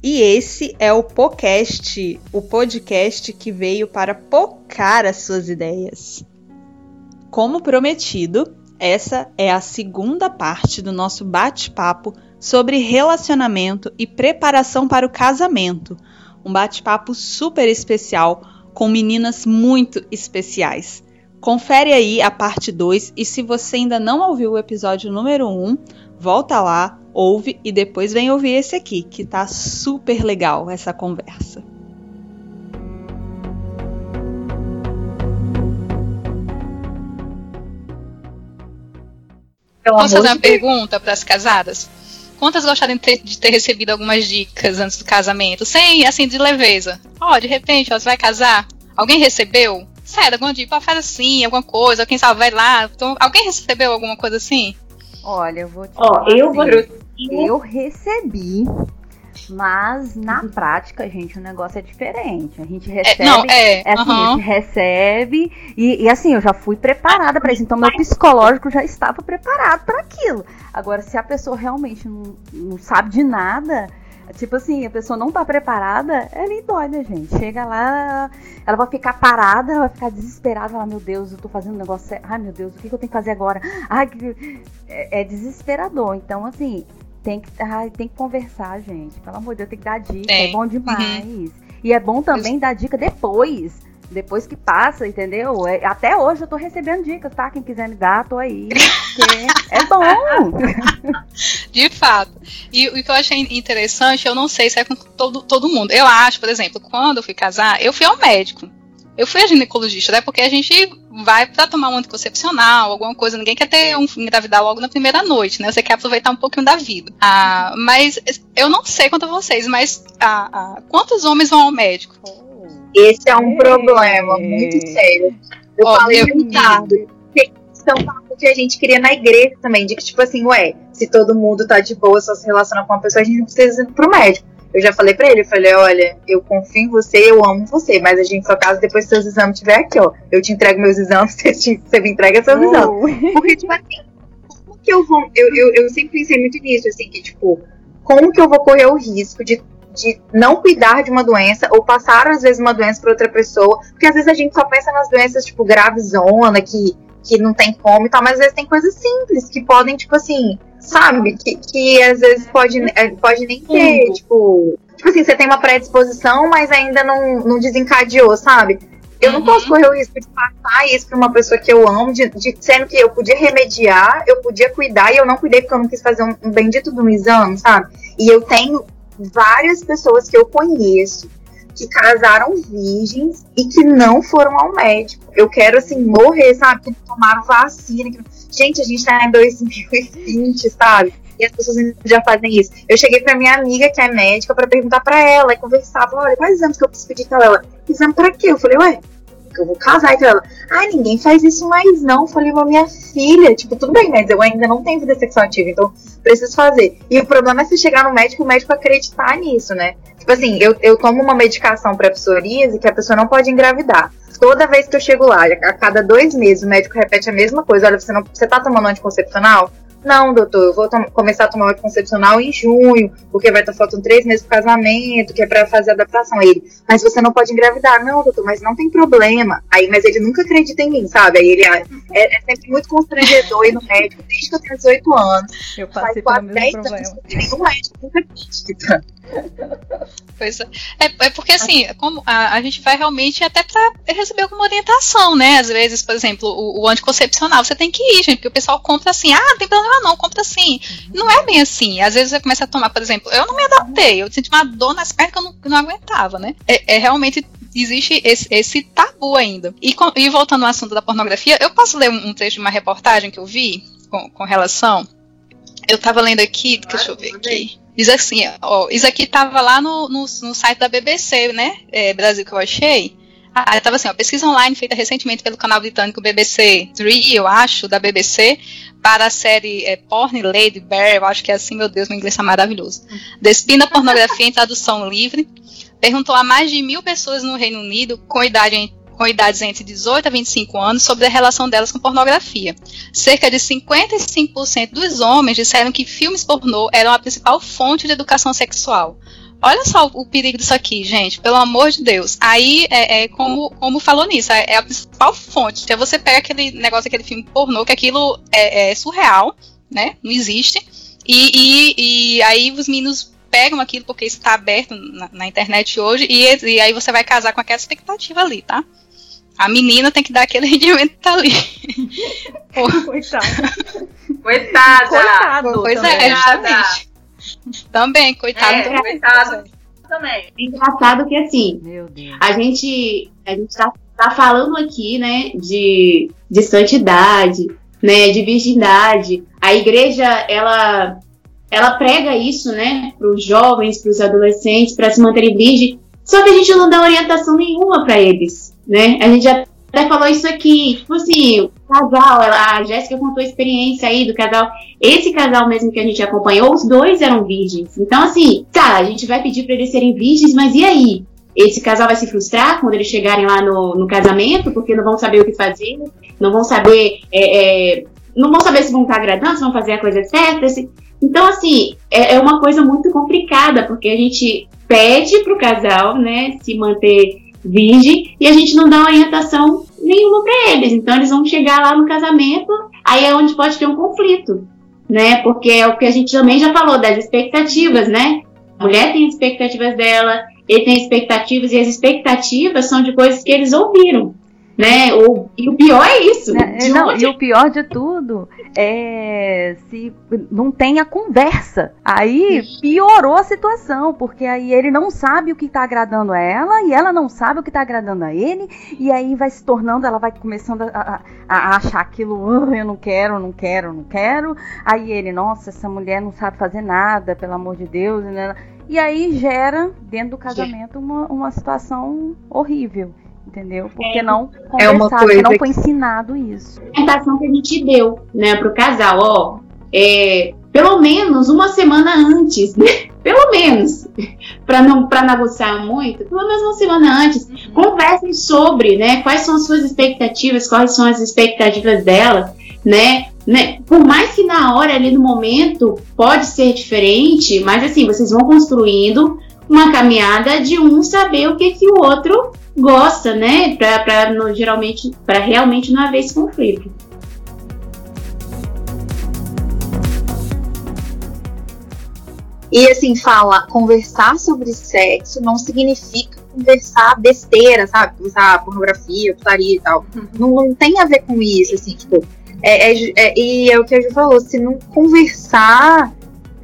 E esse é o podcast, o podcast que veio para pocar as suas ideias. Como prometido, essa é a segunda parte do nosso bate-papo sobre relacionamento e preparação para o casamento. Um bate-papo super especial com meninas muito especiais. Confere aí a parte 2 e se você ainda não ouviu o episódio número 1, um, volta lá, ouve e depois vem ouvir esse aqui, que tá super legal essa conversa. Posso fazer uma pergunta para as casadas? Quantas gostaram de ter, de ter, recebido algumas dicas antes do casamento? Sem, assim, de leveza. Ó, oh, de repente, ó, você vai casar? Alguém recebeu? Sério, alguma dica, faz assim, alguma coisa, quem sabe vai lá. Então, alguém recebeu alguma coisa assim? Olha, eu vou te Ó, oh, eu assim, vou... Eu recebi, mas na prática, gente, o negócio é diferente. A gente recebe. É, não, é, é assim, a gente recebe. E, e, assim, eu já fui preparada para isso. Então, meu psicológico já estava preparado para aquilo. Agora, se a pessoa realmente não, não sabe de nada, Tipo assim, a pessoa não tá preparada, ela é doida, gente. Chega lá, ela vai ficar parada, ela vai ficar desesperada, falar, meu Deus, eu tô fazendo um negócio. Ai, meu Deus, o que, que eu tenho que fazer agora? Ai, que... é, é desesperador. Então, assim, tem que, ai, tem que conversar, gente. Pelo amor de Deus, tem que dar dica. É, é bom demais. Uhum. E é bom também dar dica depois. Depois que passa, entendeu? É, até hoje eu tô recebendo dicas, tá? Quem quiser me dar, tô aí. é bom! De fato. E o que eu achei interessante, eu não sei se é com todo, todo mundo. Eu acho, por exemplo, quando eu fui casar, eu fui ao médico. Eu fui a ginecologista, né? Porque a gente vai para tomar um anticoncepcional, alguma coisa. Ninguém quer ter um engravidar logo na primeira noite, né? Você quer aproveitar um pouquinho da vida. Ah, mas eu não sei quanto a vocês, mas ah, ah, quantos homens vão ao médico? Esse é um problema muito sério. Eu Ó, falei muito Ricardo, são que a gente queria na igreja também, de que, tipo assim, ué, se todo mundo tá de boa, só se relaciona com uma pessoa, a gente não precisa ir pro médico. Eu já falei pra ele, eu falei, olha, eu confio em você, eu amo você, mas a gente só casa depois que seus exames estiver aqui, ó. Eu te entrego meus exames, você, me entrega seus oh. exames. Porque, tipo assim, como que eu vou. Eu, eu, eu sempre pensei muito nisso, assim, que, tipo, como que eu vou correr o risco de de não cuidar de uma doença ou passar às vezes uma doença para outra pessoa, porque às vezes a gente só pensa nas doenças tipo gravezona que que não tem como e tal, mas às vezes tem coisas simples que podem tipo assim, sabe, que, que às vezes pode é, pode nem ter, tipo, tipo assim, você tem uma predisposição, mas ainda não, não desencadeou, sabe? Eu não uhum. posso correr o risco de passar isso para uma pessoa que eu amo, de, de, sendo que eu podia remediar, eu podia cuidar e eu não cuidei porque eu não quis fazer um, um bendito de um exame, sabe? E eu tenho várias pessoas que eu conheço que casaram virgens e que não foram ao médico. Eu quero, assim, morrer, sabe? Que tomaram vacina. Que... Gente, a gente tá em 2020, sabe? E as pessoas já fazem isso. Eu cheguei pra minha amiga, que é médica, para perguntar para ela, e conversava, olha, quais exames que eu preciso pedir pra ela? Exame pra quê? Eu falei, ué, eu vou casar. Então ela, ah, ninguém faz isso mais não. Falei, minha filha, tipo, tudo bem, mas eu ainda não tenho vida sexual ativa, então preciso fazer. E o problema é se chegar no médico, o médico acreditar nisso, né? Tipo assim, eu, eu tomo uma medicação para psoríase que a pessoa não pode engravidar. Toda vez que eu chego lá, a cada dois meses, o médico repete a mesma coisa. Olha, você, não, você tá tomando anticoncepcional? Não, doutor, eu vou começar a tomar o anticoncepcional em junho, porque vai estar faltando três meses pro casamento, que é para fazer adaptação. Aí ele, mas você não pode engravidar. Não, doutor, mas não tem problema. Aí, mas ele nunca acredita em mim, sabe? Aí ele ah, é, é sempre muito constrangedor ir no médico, desde que eu tenho 18 anos. Eu passei pelo mesmo problema. Anos, nenhum médico nunca acredita. Pois é. é. é. porque assim, como a, a gente vai realmente até para receber alguma orientação, né? Às vezes, por exemplo, o, o, anticoncepcional, você tem que ir, gente, porque o pessoal compra assim, ah, não tem problema não, compra assim. Não é bem assim. Às vezes você começa a tomar, por exemplo, eu não me adaptei, eu senti uma dor nas pernas que eu não, não aguentava, né? É, é realmente existe esse, esse, tabu ainda. E, com, e, voltando ao assunto da pornografia, eu posso ler um, um trecho de uma reportagem que eu vi com, com relação? Eu tava lendo aqui, deixa eu ver aqui. Diz assim, ó, isso aqui tava lá no, no, no site da BBC, né? É, Brasil que eu achei. Ah, estava assim, ó, pesquisa online feita recentemente pelo canal britânico BBC 3, eu acho, da BBC, para a série é, Porn Lady Bear, eu acho que é assim, meu Deus, meu inglês é maravilhoso. Despina pornografia em tradução livre. Perguntou a mais de mil pessoas no Reino Unido com idade com idades entre 18 a 25 anos sobre a relação delas com pornografia. Cerca de 55% dos homens disseram que filmes pornô eram a principal fonte de educação sexual. Olha só o perigo disso aqui, gente, pelo amor de Deus. Aí, é, é como, como falou nisso, é, é, a principal fonte. Então você pega aquele negócio, aquele filme pornô, que aquilo é, é surreal, né? Não existe. E, e, e, aí os meninos pegam aquilo porque isso está aberto na, na, internet hoje, e, e aí você vai casar com aquela expectativa ali, tá? A menina tem que dar aquele rendimento que tá ali. Coitada. Coitada. Coitado. Pois é, justamente. Também, coitado. É, também. coitado também. É engraçado que assim, a gente, a gente tá, tá falando aqui, né, de, de santidade, né, de virgindade. A igreja, ela, ela prega isso, né, para os jovens, para os adolescentes, para se manterem virgem. Só que a gente não dá orientação nenhuma para eles, né? A gente já até falou isso aqui, tipo assim, casal, ela, a Jéssica contou a experiência aí do casal. Esse casal mesmo que a gente acompanhou, os dois eram virgens. Então, assim, tá, a gente vai pedir para eles serem virgens, mas e aí? Esse casal vai se frustrar quando eles chegarem lá no, no casamento, porque não vão saber o que fazer, não vão saber. É, é, não vão saber se vão estar agradando, se vão fazer a coisa certa. Se... Então, assim, é, é uma coisa muito complicada, porque a gente pede pro casal, né, se manter virgem e a gente não dá orientação nenhuma para eles. Então eles vão chegar lá no casamento, aí é onde pode ter um conflito, né? Porque é o que a gente também já falou das expectativas, né? A mulher tem expectativas dela, ele tem expectativas e as expectativas são de coisas que eles ouviram né? O, e o pior é isso. É, não, onde... E o pior de tudo é se não tem a conversa. Aí piorou a situação, porque aí ele não sabe o que está agradando a ela e ela não sabe o que está agradando a ele, e aí vai se tornando, ela vai começando a, a, a achar aquilo, oh, eu não quero, não quero, não quero. Aí ele, nossa, essa mulher não sabe fazer nada, pelo amor de Deus. Né? E aí gera, dentro do casamento, uma, uma situação horrível entendeu? Porque é, não é uma coisa não foi ensinado isso. A orientação que a gente deu, né, pro casal, ó, é, pelo menos uma semana antes, né? Pelo menos, para não para negociar muito, pelo menos uma semana antes, uhum. conversem sobre, né, quais são as suas expectativas, quais são as expectativas dela, né? né? Por mais que na hora ali no momento pode ser diferente, mas assim, vocês vão construindo uma caminhada de um saber o que que o outro gosta, né? Para geralmente para realmente não haver esse conflito. E assim, fala, conversar sobre sexo não significa conversar besteira, sabe? Conversar pornografia, putaria e tal. Uhum. Não, não tem a ver com isso, assim, tipo. É, é, é, e é o que a Ju falou, se não conversar,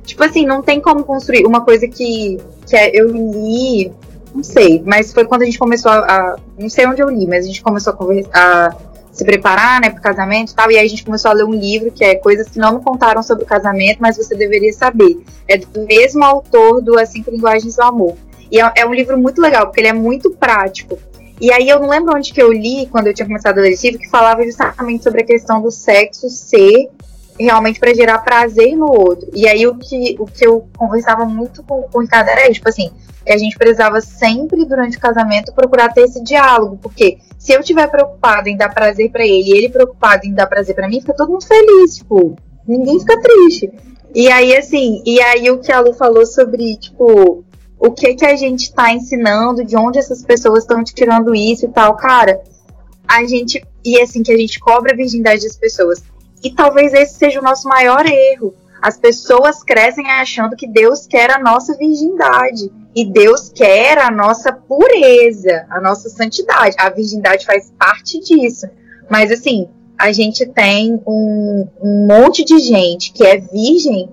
tipo assim, não tem como construir. Uma coisa que, que é, eu li não sei, mas foi quando a gente começou a, a, Não sei onde eu li, mas a gente começou a, conversa, a se preparar, né, pro casamento e tal, e aí a gente começou a ler um livro que é Coisas que não me contaram sobre o casamento, mas você deveria saber. É do mesmo autor do As Cinco Linguagens do Amor. E é, é um livro muito legal, porque ele é muito prático. E aí eu não lembro onde que eu li, quando eu tinha começado a ler esse livro, que falava justamente sobre a questão do sexo ser realmente para gerar prazer no outro. E aí o que, o que eu conversava muito com, com o Ricardo era, tipo assim, que a gente precisava sempre, durante o casamento, procurar ter esse diálogo, porque se eu estiver preocupado em dar prazer para ele e ele preocupado em dar prazer para mim, fica todo mundo feliz, tipo, ninguém fica triste. E aí, assim, e aí o que a Lu falou sobre, tipo, o que que a gente tá ensinando, de onde essas pessoas estão tirando isso e tal, cara, a gente, e assim, que a gente cobra a virgindade das pessoas. E talvez esse seja o nosso maior erro. As pessoas crescem achando que Deus quer a nossa virgindade. E Deus quer a nossa pureza, a nossa santidade. A virgindade faz parte disso. Mas assim, a gente tem um, um monte de gente que é virgem,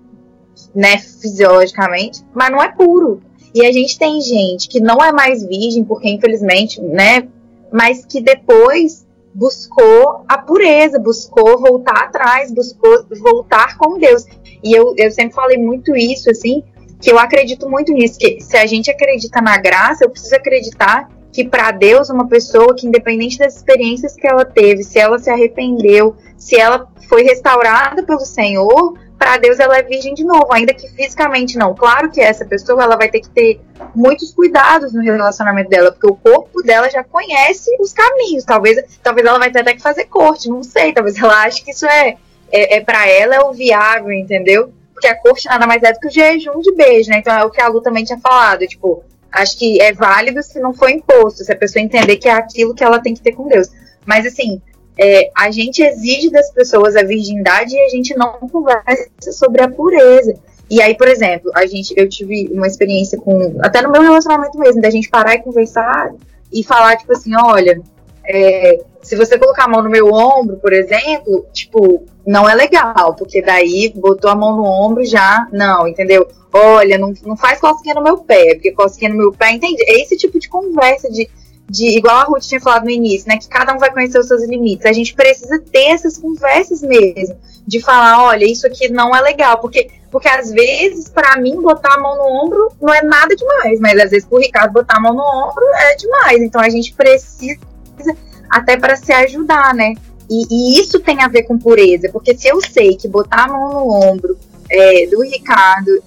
né, fisiologicamente, mas não é puro. E a gente tem gente que não é mais virgem, porque infelizmente, né, mas que depois buscou a pureza, buscou voltar atrás, buscou voltar com Deus. E eu, eu sempre falei muito isso, assim, que eu acredito muito nisso, que se a gente acredita na graça, eu preciso acreditar que para Deus uma pessoa que independente das experiências que ela teve, se ela se arrependeu, se ela foi restaurada pelo Senhor, para Deus ela é virgem de novo, ainda que fisicamente não. Claro que essa pessoa ela vai ter que ter muitos cuidados no relacionamento dela, porque o corpo dela já conhece os caminhos. Talvez, talvez ela vai ter até que fazer corte, não sei. Talvez ela ache que isso é, é, é para ela é o viável, entendeu? Porque a corte nada mais é do que o jejum de beijo, né? Então é o que a Lu também tinha falado, tipo, acho que é válido se não for imposto, se a pessoa entender que é aquilo que ela tem que ter com Deus. Mas assim, é, a gente exige das pessoas a virgindade e a gente não conversa sobre a pureza. E aí, por exemplo, a gente, eu tive uma experiência com, até no meu relacionamento mesmo, da gente parar e conversar e falar, tipo assim, olha, é, se você colocar a mão no meu ombro, por exemplo, tipo, não é legal, porque daí botou a mão no ombro já, não, entendeu? Olha, não, não faz cosquinha no meu pé, porque cosquinha no meu pé, entende? É esse tipo de conversa de de igual a Ruth tinha falado no início, né, que cada um vai conhecer os seus limites. A gente precisa ter essas conversas mesmo, de falar, olha, isso aqui não é legal, porque porque às vezes para mim botar a mão no ombro não é nada demais, mas às vezes pro Ricardo botar a mão no ombro é demais. Então a gente precisa até para se ajudar, né? E, e, isso tem a ver com pureza, porque se eu sei que botar a mão no ombro é, do Ricardo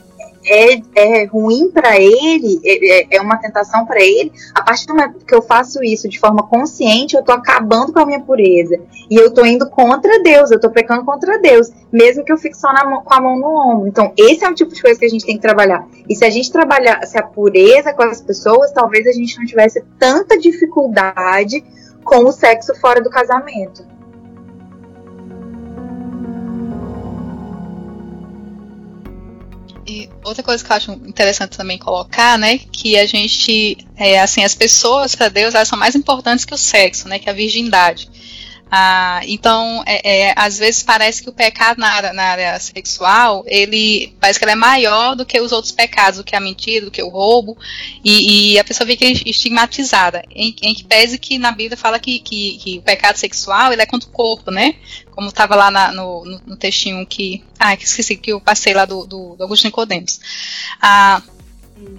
é, é ruim para ele, é, é, é uma tentação para ele, a partir do momento que eu faço isso de forma consciente, eu tô acabando com a minha pureza. E eu tô indo contra Deus, eu tô pecando contra Deus, mesmo que eu fique só na, com a mão no ombro. Então, esse é o tipo de coisa que a gente tem que trabalhar. E se a gente trabalhasse a pureza com as pessoas, talvez a gente não tivesse tanta dificuldade com o sexo fora do casamento. Outra coisa que eu acho interessante também colocar, né, que a gente, é, assim, as pessoas para Deus elas são mais importantes que o sexo, né, que a virgindade. Ah, então, é, é, às vezes parece que o pecado na área, na área, sexual, ele parece que ele é maior do que os outros pecados, do que a mentira, do que o roubo, e, e a pessoa fica estigmatizada. Em, em, que pese que na Bíblia fala que, que, que, o pecado sexual ele é contra o corpo, né? Como estava lá na, no, no, no, textinho que. Ah, que esqueci que eu passei lá do, do, do Agostinho Codemos. Ah,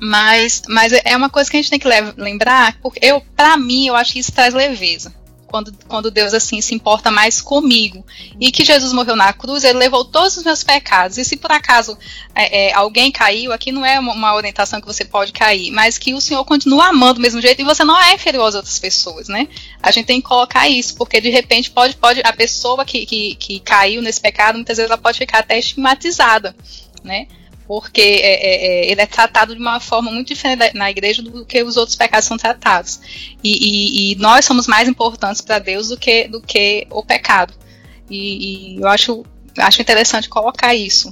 mas, mas é uma coisa que a gente tem que lembrar, porque eu, para mim, eu acho que isso traz leveza quando, quando Deus assim se importa mais comigo. E que Jesus morreu na cruz, ele levou todos os meus pecados. E se por acaso é, é, alguém caiu, aqui não é uma, orientação que você pode cair, mas que o Senhor continua amando do mesmo jeito e você não é inferior às outras pessoas, né? A gente tem que colocar isso, porque de repente pode, pode a pessoa que, que, que caiu nesse pecado, muitas vezes ela pode ficar até estigmatizada, né? Porque é, é, é, ele é tratado de uma forma muito diferente na igreja do que os outros pecados são tratados. E, e, e nós somos mais importantes para Deus do que, do que o pecado. E, e, eu acho, acho interessante colocar isso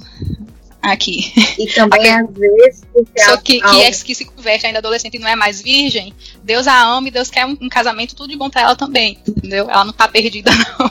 aqui. E também, às vezes, só que, que, é, que se converte ainda adolescente e não é mais virgem, Deus a ama e Deus quer um, um casamento tudo de bom para ela também, entendeu? Ela não tá perdida, não.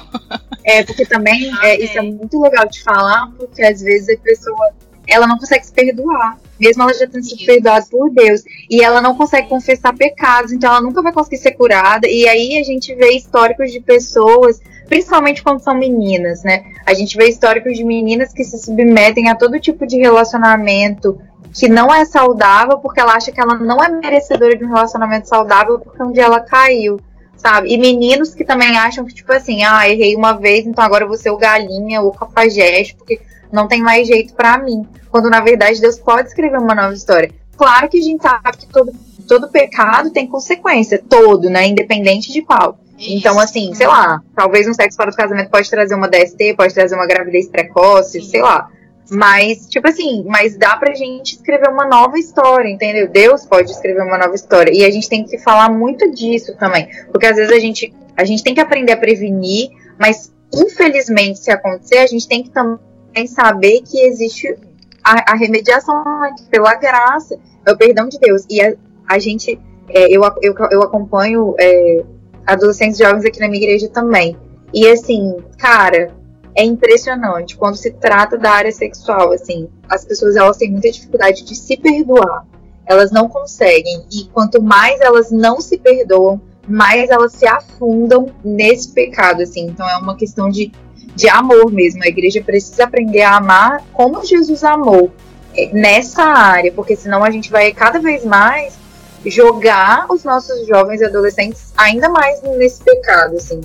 É, porque também ah, é, isso é muito legal de falar, porque às vezes a pessoa ela não consegue se perdoar, mesmo ela já tendo sido perdoada por Deus. E ela não consegue confessar pecados, então ela nunca vai conseguir ser curada. E aí a gente vê históricos de pessoas, principalmente quando são meninas, né? A gente vê históricos de meninas que se submetem a todo tipo de relacionamento que não é saudável, porque ela acha que ela não é merecedora de um relacionamento saudável porque um dia ela caiu. Sabe? E meninos que também acham que, tipo assim, ah, errei uma vez, então agora eu vou ser o galinha ou o cafajeste, porque não tem mais jeito para mim. Quando na verdade Deus pode escrever uma nova história. Claro que a gente sabe que todo, todo pecado tem consequência, todo, né? Independente de qual. Isso. Então, assim, sei lá, talvez um sexo fora do casamento pode trazer uma DST, pode trazer uma gravidez precoce, Sim. sei lá. Mas, tipo assim, mas dá pra gente escrever uma nova história, entendeu? Deus pode escrever uma nova história. E a gente tem que falar muito disso também. Porque às vezes a gente, a gente tem que aprender a prevenir, mas infelizmente, se acontecer, a gente tem que também em saber que existe a, a remediação pela graça, é o perdão de Deus. E a, a gente, é, eu, eu, eu acompanho é, adolescentes jovens aqui na minha igreja também. E assim, cara, é impressionante quando se trata da área sexual, assim, as pessoas elas têm muita dificuldade de se perdoar. Elas não conseguem e quanto mais elas não se perdoam, mais elas se afundam nesse pecado, assim. Então é uma questão de de amor mesmo. A igreja precisa aprender a amar como Jesus amou é, nessa área, porque senão a gente vai cada vez mais jogar os nossos jovens e adolescentes ainda mais nesse pecado, assim.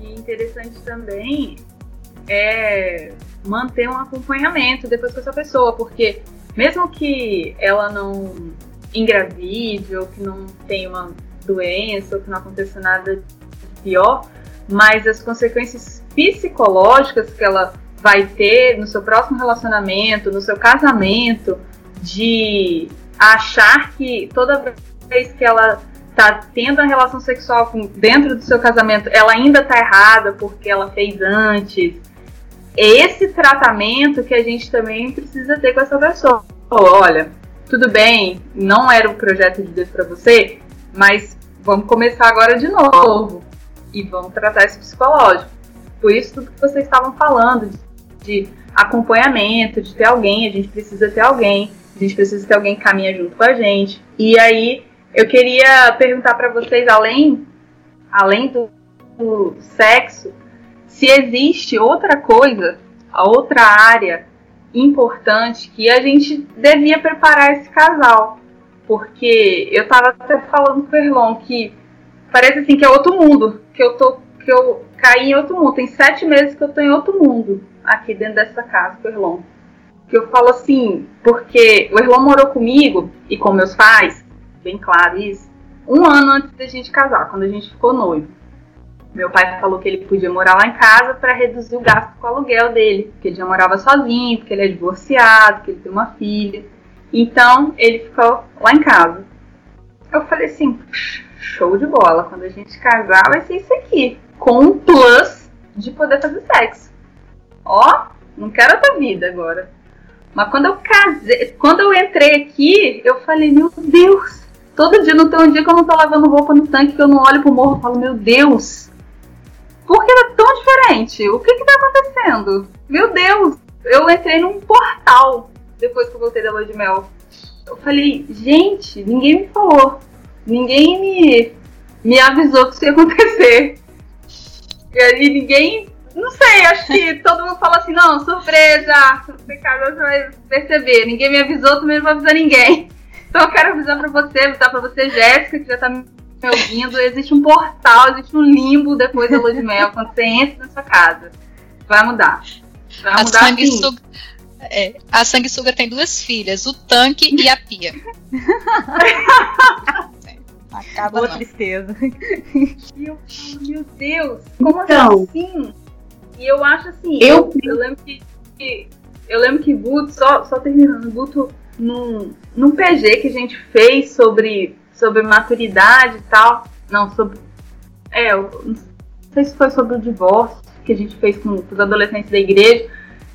E interessante também é manter um acompanhamento depois com essa pessoa, porque mesmo que ela não engravide ou que não tenha uma doença ou que não aconteça nada pior, mas as consequências psicológicas que ela vai ter no seu próximo relacionamento, no seu casamento, de achar que toda vez que ela tá tendo a relação sexual com, dentro do seu casamento, ela ainda tá errada porque ela fez antes. Esse tratamento que a gente também precisa ter com essa pessoa. Olha, tudo bem, não era o projeto de Deus para você, mas vamos começar agora de novo e vamos tratar esse psicológico. Por isso tudo que vocês estavam falando de, acompanhamento, de ter alguém, a gente precisa ter alguém, a gente precisa ter alguém que caminha junto com a gente. E aí eu queria perguntar para vocês, além, além do, do sexo, se existe outra coisa, outra área importante que a gente devia preparar esse casal. Porque eu tava até falando com o Erlon que parece assim que é outro mundo, que eu tô que eu caí em outro mundo. Tem sete meses que eu tô em outro mundo aqui dentro dessa casa com o Erlon. Que eu falo assim, porque o Erlon morou comigo e com meus pais, bem claro isso, um ano antes da gente casar, quando a gente ficou noivo. Meu pai falou que ele podia morar lá em casa para reduzir o gasto com o aluguel dele, porque ele já morava sozinho, porque ele é divorciado, que ele tem uma filha. Então ele ficou lá em casa. Eu falei assim, show de bola. Quando a gente casar, vai ser isso aqui. Com um plus de poder fazer sexo. Ó, não quero outra vida agora. Mas quando eu casei, quando eu entrei aqui, eu falei, meu Deus, todo dia não tem um dia que eu não tô lavando roupa no tanque, que eu não olho pro morro e falo, meu Deus, por que era tão diferente? O que que tá acontecendo? Meu Deus, eu entrei num portal depois que eu voltei da lua de mel. Eu falei, gente, ninguém me falou. Ninguém me, me avisou que isso ia acontecer. E aí ninguém. Não sei, acho que todo mundo fala assim, não, surpresa, você casa, você vai perceber. Ninguém me avisou, também não vou avisar ninguém. Então eu quero avisar pra você, avisar pra você, Jéssica, que já tá me ouvindo. Existe um portal, existe um limbo depois da lua de mel, quando você entra na sua casa. Vai mudar. Vai a mudar sanguessuga, é, a sanguessuga tem duas filhas, o tanque e a pia. Acaba a tristeza. E eu falo, meu Deus, como então, assim? E eu acho assim, eu, eu lembro que, que, eu lembro que Guto, só, só terminando, Guto, num, num PG que a gente fez sobre, sobre maturidade e tal, não, sobre. É, eu não sei se foi sobre o divórcio que a gente fez com os adolescentes da igreja,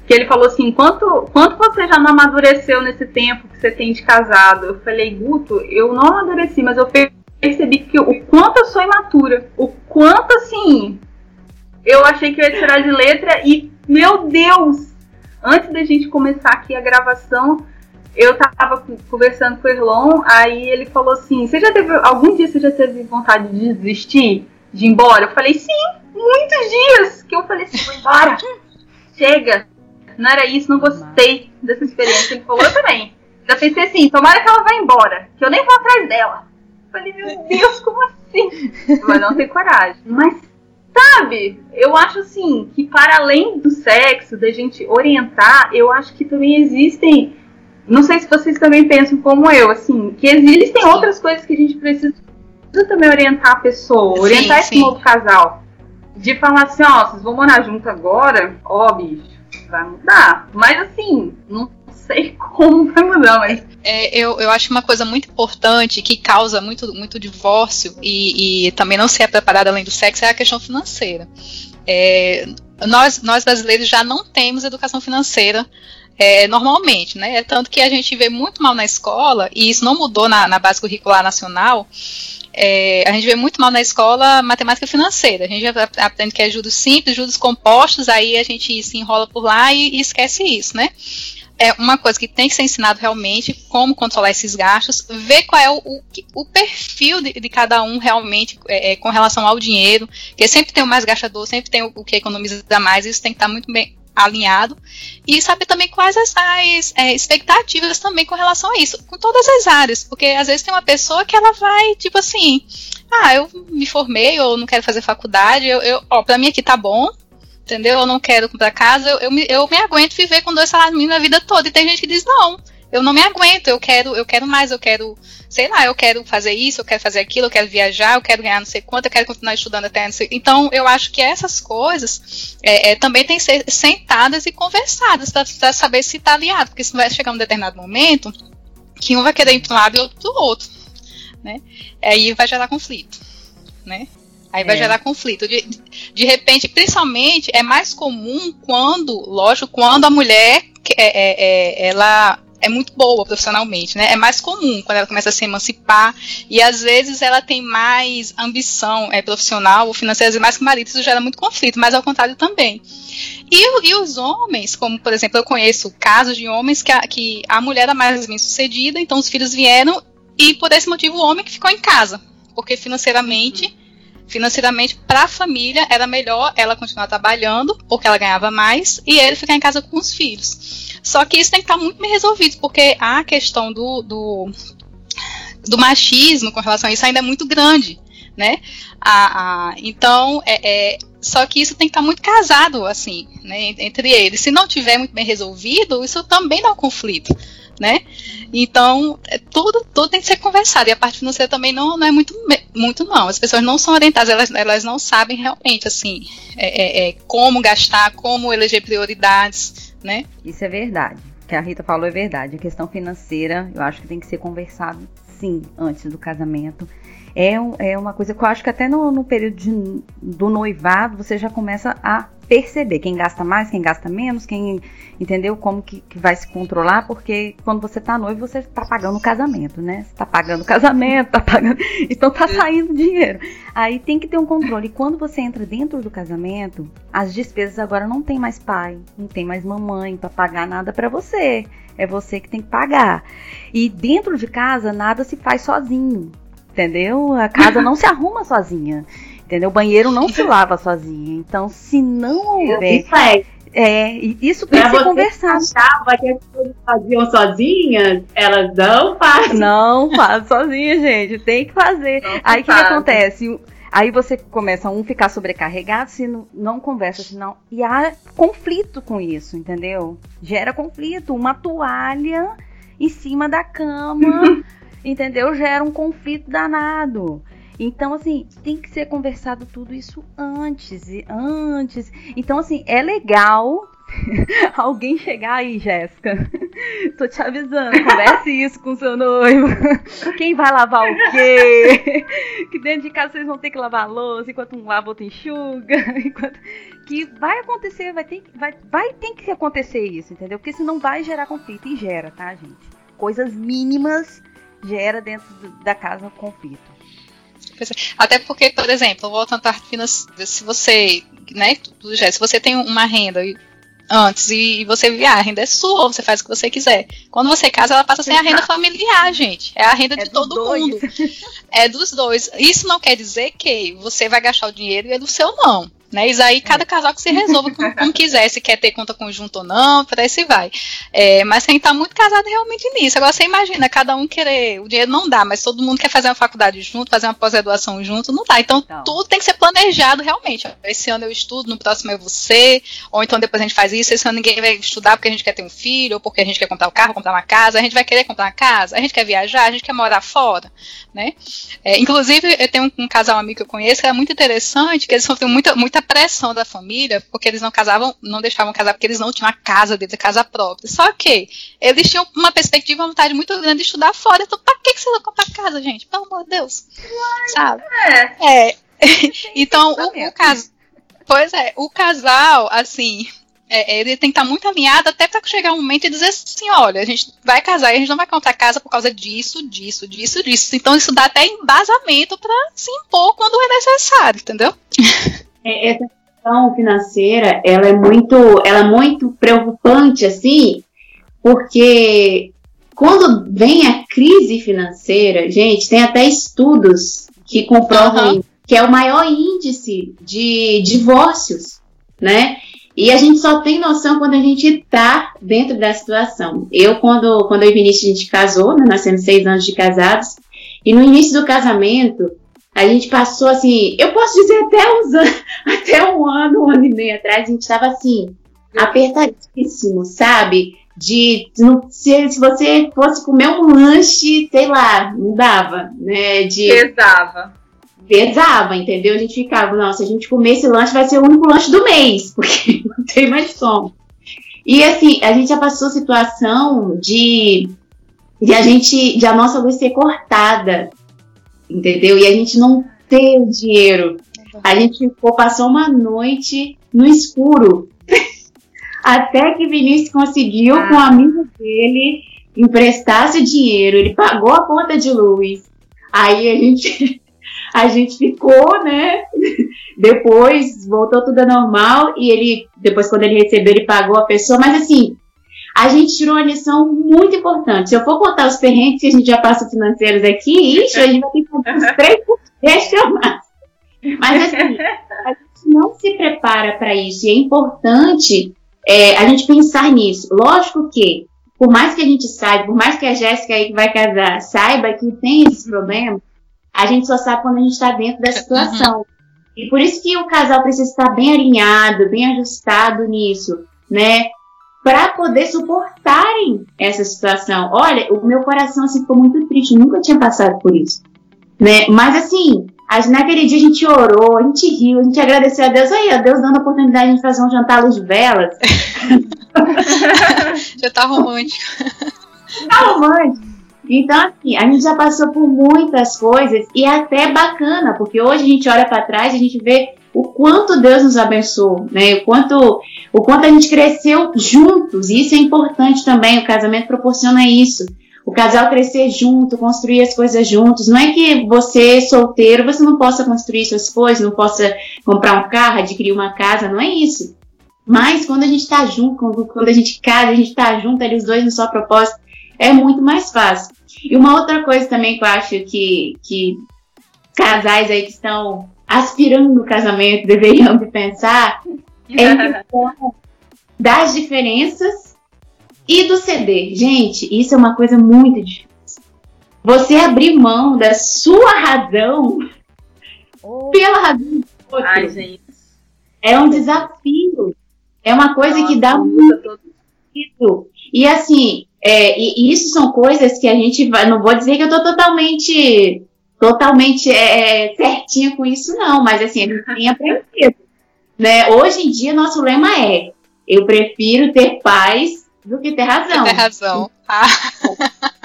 que ele falou assim, quanto, quanto você já não amadureceu nesse tempo que você tem de casado? Eu falei, Guto, eu não amadureci, mas eu percebi que o quanto eu sou imatura, o quanto assim, eu achei que eu ia tirar de letra e, meu Deus, antes da gente começar aqui a gravação, eu tava conversando com o Erlon, aí ele falou assim, você já teve, algum dia você já teve vontade de desistir? De ir embora? Eu falei, sim, muitos dias, que eu falei assim, vou embora, chega, não era isso, não gostei dessa experiência. Ele falou, eu também. Já pensei assim, tomara que ela vá embora, que eu nem vou atrás dela. Falei, meu Deus, como assim? Mas não ter coragem. Mas, sabe, eu acho assim, que para além do sexo, da gente orientar, eu acho que também existem. Não sei se vocês também pensam como eu, assim, que existem outras coisas que a gente precisa também orientar a pessoa, orientar sim, esse sim. novo casal. De falar assim, ó, vocês vão morar junto agora, ó, bicho vai mudar. Mas assim, não sei como vai mudar, mas. É, eu, eu acho uma coisa muito importante que causa muito, muito divórcio e, e também não ser preparada além do sexo é a questão financeira. É, nós, nós brasileiros já não temos educação financeira é, normalmente, né? Tanto que a gente vê muito mal na escola, e isso não mudou na, na base curricular nacional, é, a gente vê muito mal na escola matemática financeira. A gente aprende que é juros simples, juros compostos, aí a gente se enrola por lá e, e esquece isso, né? é uma coisa que tem que ser ensinado realmente como controlar esses gastos, ver qual é o, o, o perfil de, de, cada um realmente é, é, com relação ao dinheiro, porque sempre tem o mais gastador, sempre tem o, o que economiza mais, isso tem que estar muito bem, alinhado e saber também quais as, as é, expectativas também com relação a isso, com todas as áreas, porque às vezes tem uma pessoa que ela vai, tipo assim, ah, eu me formei ou não quero fazer faculdade, eu, eu ó, pra mim aqui tá bom, entendeu? Eu não quero comprar casa, eu, eu, me, eu me aguento viver com dois salários mínimos a vida toda, e tem gente que diz, não, eu não me aguento, eu quero, eu quero mais, eu quero, sei lá, eu quero fazer isso, eu quero fazer aquilo, eu quero viajar, eu quero ganhar não sei quanto, eu quero continuar estudando até não sei. Então, eu acho que essas coisas é, é, também têm que ser sentadas e conversadas para saber se está aliado, porque se vai chegar um determinado momento que um vai querer ir para um lado e outro para o outro, né? Aí vai gerar conflito, né? Aí vai é. gerar conflito. De, de repente, principalmente, é mais comum quando, lógico, quando a mulher é, é, é ela é muito boa profissionalmente, né? É mais comum quando ela começa a se emancipar e às vezes ela tem mais ambição é, profissional ou financeira, mais que o marido, isso gera muito conflito, mas ao contrário também. E, e, os homens, como por exemplo, eu conheço casos de homens que a, que a mulher era mais bem sucedida, então os filhos vieram e por esse motivo o homem que ficou em casa, porque financeiramente financeiramente para a família era melhor ela continuar trabalhando porque ela ganhava mais e ele ficar em casa com os filhos. Só que isso tem que estar muito bem resolvido, porque a questão do, do, do machismo com relação a isso ainda é muito grande, né? A, a, então, é, é, só que isso tem que estar muito casado, assim, né, entre eles. Se não tiver muito bem resolvido, isso também dá um conflito, né? Então, é, tudo, tudo tem que ser conversado. E a parte financeira também não, não é muito, muito não. As pessoas não são orientadas, elas, elas não sabem realmente, assim, é, é, é como gastar, como eleger prioridades, né? Isso é verdade. O que a Rita falou é verdade. A questão financeira, eu acho que tem que ser conversado sim antes do casamento. É, é uma coisa que eu acho que até no, no período de, do noivado você já começa a perceber quem gasta mais, quem gasta menos, quem entendeu como que, que vai se controlar, porque quando você tá noivo, você tá pagando o casamento, né? Você tá pagando o casamento, tá pagando. Então tá saindo dinheiro. Aí tem que ter um controle. E quando você entra dentro do casamento, as despesas agora não tem mais pai, não tem mais mamãe para pagar nada para você. É você que tem que pagar. E dentro de casa, nada se faz sozinho. Entendeu? A casa não se arruma sozinha. Entendeu? O banheiro não se lava sozinho. Então, se não houver. Isso é. É, isso tem pra que ser conversado. Achava que as coisas faziam sozinhas, elas não fazem. Não fazem sozinha, gente. Tem que fazer. Não Aí o que, que acontece? Aí você começa um ficar sobrecarregado se não, não conversa, senão. E há conflito com isso, entendeu? Gera conflito. Uma toalha em cima da cama, entendeu? Gera um conflito danado. Então, assim, tem que ser conversado tudo isso antes e antes. Então, assim, é legal alguém chegar aí, Jéssica. Tô te avisando, converse isso com seu noivo. Quem vai lavar o quê? Que dentro de casa vocês vão ter que lavar a louça, enquanto um lava, outro enxuga. Enquanto... Que vai acontecer, vai ter, vai, vai ter que acontecer isso, entendeu? Porque senão vai gerar conflito. E gera, tá, gente? Coisas mínimas gera dentro da casa conflito. Até porque, por exemplo, voltando à parte financeira, se você, né, tudo já, se você tem uma renda antes e você viaja, a renda é sua, você faz o que você quiser. Quando você casa, ela passa a ser a renda familiar, gente. É a renda é de todo dois. mundo. É dos dois. Isso não quer dizer que você vai gastar o dinheiro e é do seu não. Né? Isso aí cada casal que se resolva como, como, quiser, se quer ter conta conjunta ou não, por aí se vai. É, mas tem que estar muito casado realmente nisso. Agora você imagina, cada um querer, o dinheiro não dá, mas todo mundo quer fazer uma faculdade junto, fazer uma pós-graduação junto, não dá. Então, então tudo tem que ser planejado realmente. Esse ano eu estudo, no próximo é você, ou então depois a gente faz isso, esse ano ninguém vai estudar porque a gente quer ter um filho, ou porque a gente quer comprar um carro, comprar uma casa, a gente vai querer comprar uma casa, a gente quer viajar, a gente quer morar fora, né? É, inclusive, eu tenho um, um, casal amigo que eu conheço que é muito interessante, que eles sofrem muita, muita pressão da família, porque eles não casavam, não deixavam casar, porque eles não tinham a casa deles, a casa própria. Só que eles tinham uma perspectiva, uma vontade muito grande de estudar fora. Então, pra que, que você vai comprar casa, gente? Pelo amor de Deus. Sabe? É. é. então, o, o casal. Pois é, o casal, assim, é, ele tem que estar muito alinhado até para chegar um momento e dizer assim, olha, a gente vai casar e a gente não vai comprar casa por causa disso, disso, disso, disso. Então isso dá até embasamento para se impor quando é necessário, entendeu? É, essa questão financeira, ela é muito, ela é muito preocupante assim, porque quando vem a crise financeira, gente, tem até estudos que comprovam uhum. que é o maior índice de divórcios, né? E a gente só tem noção quando a gente tá dentro da situação. Eu, quando, quando eu e Vinícius a gente casou, né, nós temos seis anos de casados, e no início do casamento, a gente passou assim, eu posso dizer até uns anos, até um ano, um ano e meio atrás, a gente estava assim, apertadíssimo, sabe? De não, se, se você fosse comer um lanche, sei lá, não dava, né? De, pesava. Pesava, entendeu? A gente ficava, não, se a gente comer esse lanche, vai ser o único lanche do mês, porque não tem mais como. E assim, a gente já passou situação de, de a gente, de a nossa luz ser cortada, entendeu? E a gente não ter o dinheiro. A gente ficou, passou uma noite no escuro. Até que Vinícius conseguiu, ah. com o amigo dele, emprestasse o dinheiro. Ele pagou a conta de luz. Aí a gente, a gente ficou, né? Depois voltou tudo normal. E ele, depois, quando ele recebeu, ele pagou a pessoa. Mas assim, a gente tirou uma lição muito importante. Se eu for contar os perrengues que a gente já passa financeiros aqui, ixi, a gente vai ter que contar os três podcasts Mas assim, a gente não se prepara para isso. E é importante é, a gente pensar nisso. Lógico que, por mais que a gente saiba, por mais que a Jéssica aí que vai casar saiba que tem esses problemas, a gente só sabe quando a gente está dentro da situação. Uhum. E por isso que o casal precisa estar bem alinhado, bem ajustado nisso, né? Para poder suportarem essa situação. Olha, o meu coração assim, ficou muito triste, nunca tinha passado por isso. Né? Mas assim, naquele dia a gente orou, a gente riu, a gente agradeceu a Deus. Aí, a Deus dando a oportunidade de fazer um jantar à luz de velas. já tá romântico. Tá romântico. Então, assim, a gente já passou por muitas coisas e é até bacana, porque hoje a gente olha para trás e a gente vê o quanto Deus nos abençoou, né? O quanto, o quanto a gente cresceu juntos. E isso é importante também. O casamento proporciona isso. O casal crescer junto, construir as coisas juntos. Não é que você, solteiro, você não possa construir suas coisas, não possa comprar um carro, adquirir uma casa. Não é isso. Mas quando a gente está junto, quando, a gente casa, a gente está junto ali os dois no só propósito, é muito mais fácil. E uma outra coisa também que eu acho que, que casais aí que estão aspirando no casamento deveriam pensar é das diferenças e do ceder. Gente, isso é uma coisa muito difícil. Você abrir mão da sua razão oh. pela razão do outro. Ai, gente. É um desafio. É uma coisa Nossa, que dá muito sentido. E assim, é, e, e, isso são coisas que a gente vai. Não vou dizer que eu tô totalmente totalmente é, é, certinha com isso, não, mas assim, a gente tem aprendido. Né? Hoje em dia, nosso lema é: eu prefiro ter paz do que ter razão. Ter razão. Ah.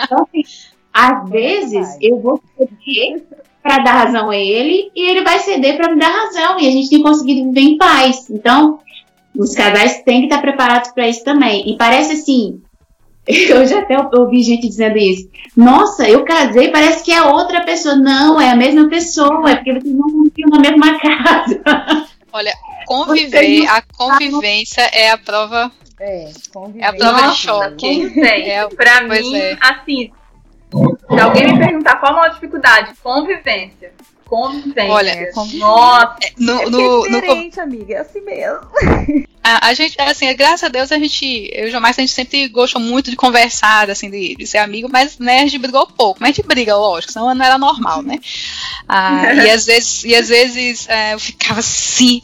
Então, assim, às vezes, eu vou ceder para dar razão a ele e ele vai ceder para me dar razão, e a gente tem conseguido viver em paz. Então, os casais têm que estar preparados para isso também. E parece assim, Eu já até ouvi gente dizendo isso. Nossa, eu casei, parece que é outra pessoa. Não, é a mesma pessoa, é porque vocês não conviviam na mesma casa. Olha, conviver, a convivência é a prova. É, é a prova Nossa, de choque. É, pra mim, é. assim, se alguém me perguntar qual a maior dificuldade, convivência. Convivência. Olha, é, Nossa, no, é no, é diferente, no, amiga, é assim mesmo. A, a, gente, assim, graças a Deus, a gente, eu e o João a gente sempre gostou muito de conversar, assim, de, de, ser amigo, mas, né, a gente brigou pouco. Mas a gente briga, lógico, senão não era normal, né? Ah, e às vezes, e às vezes é, eu ficava assim,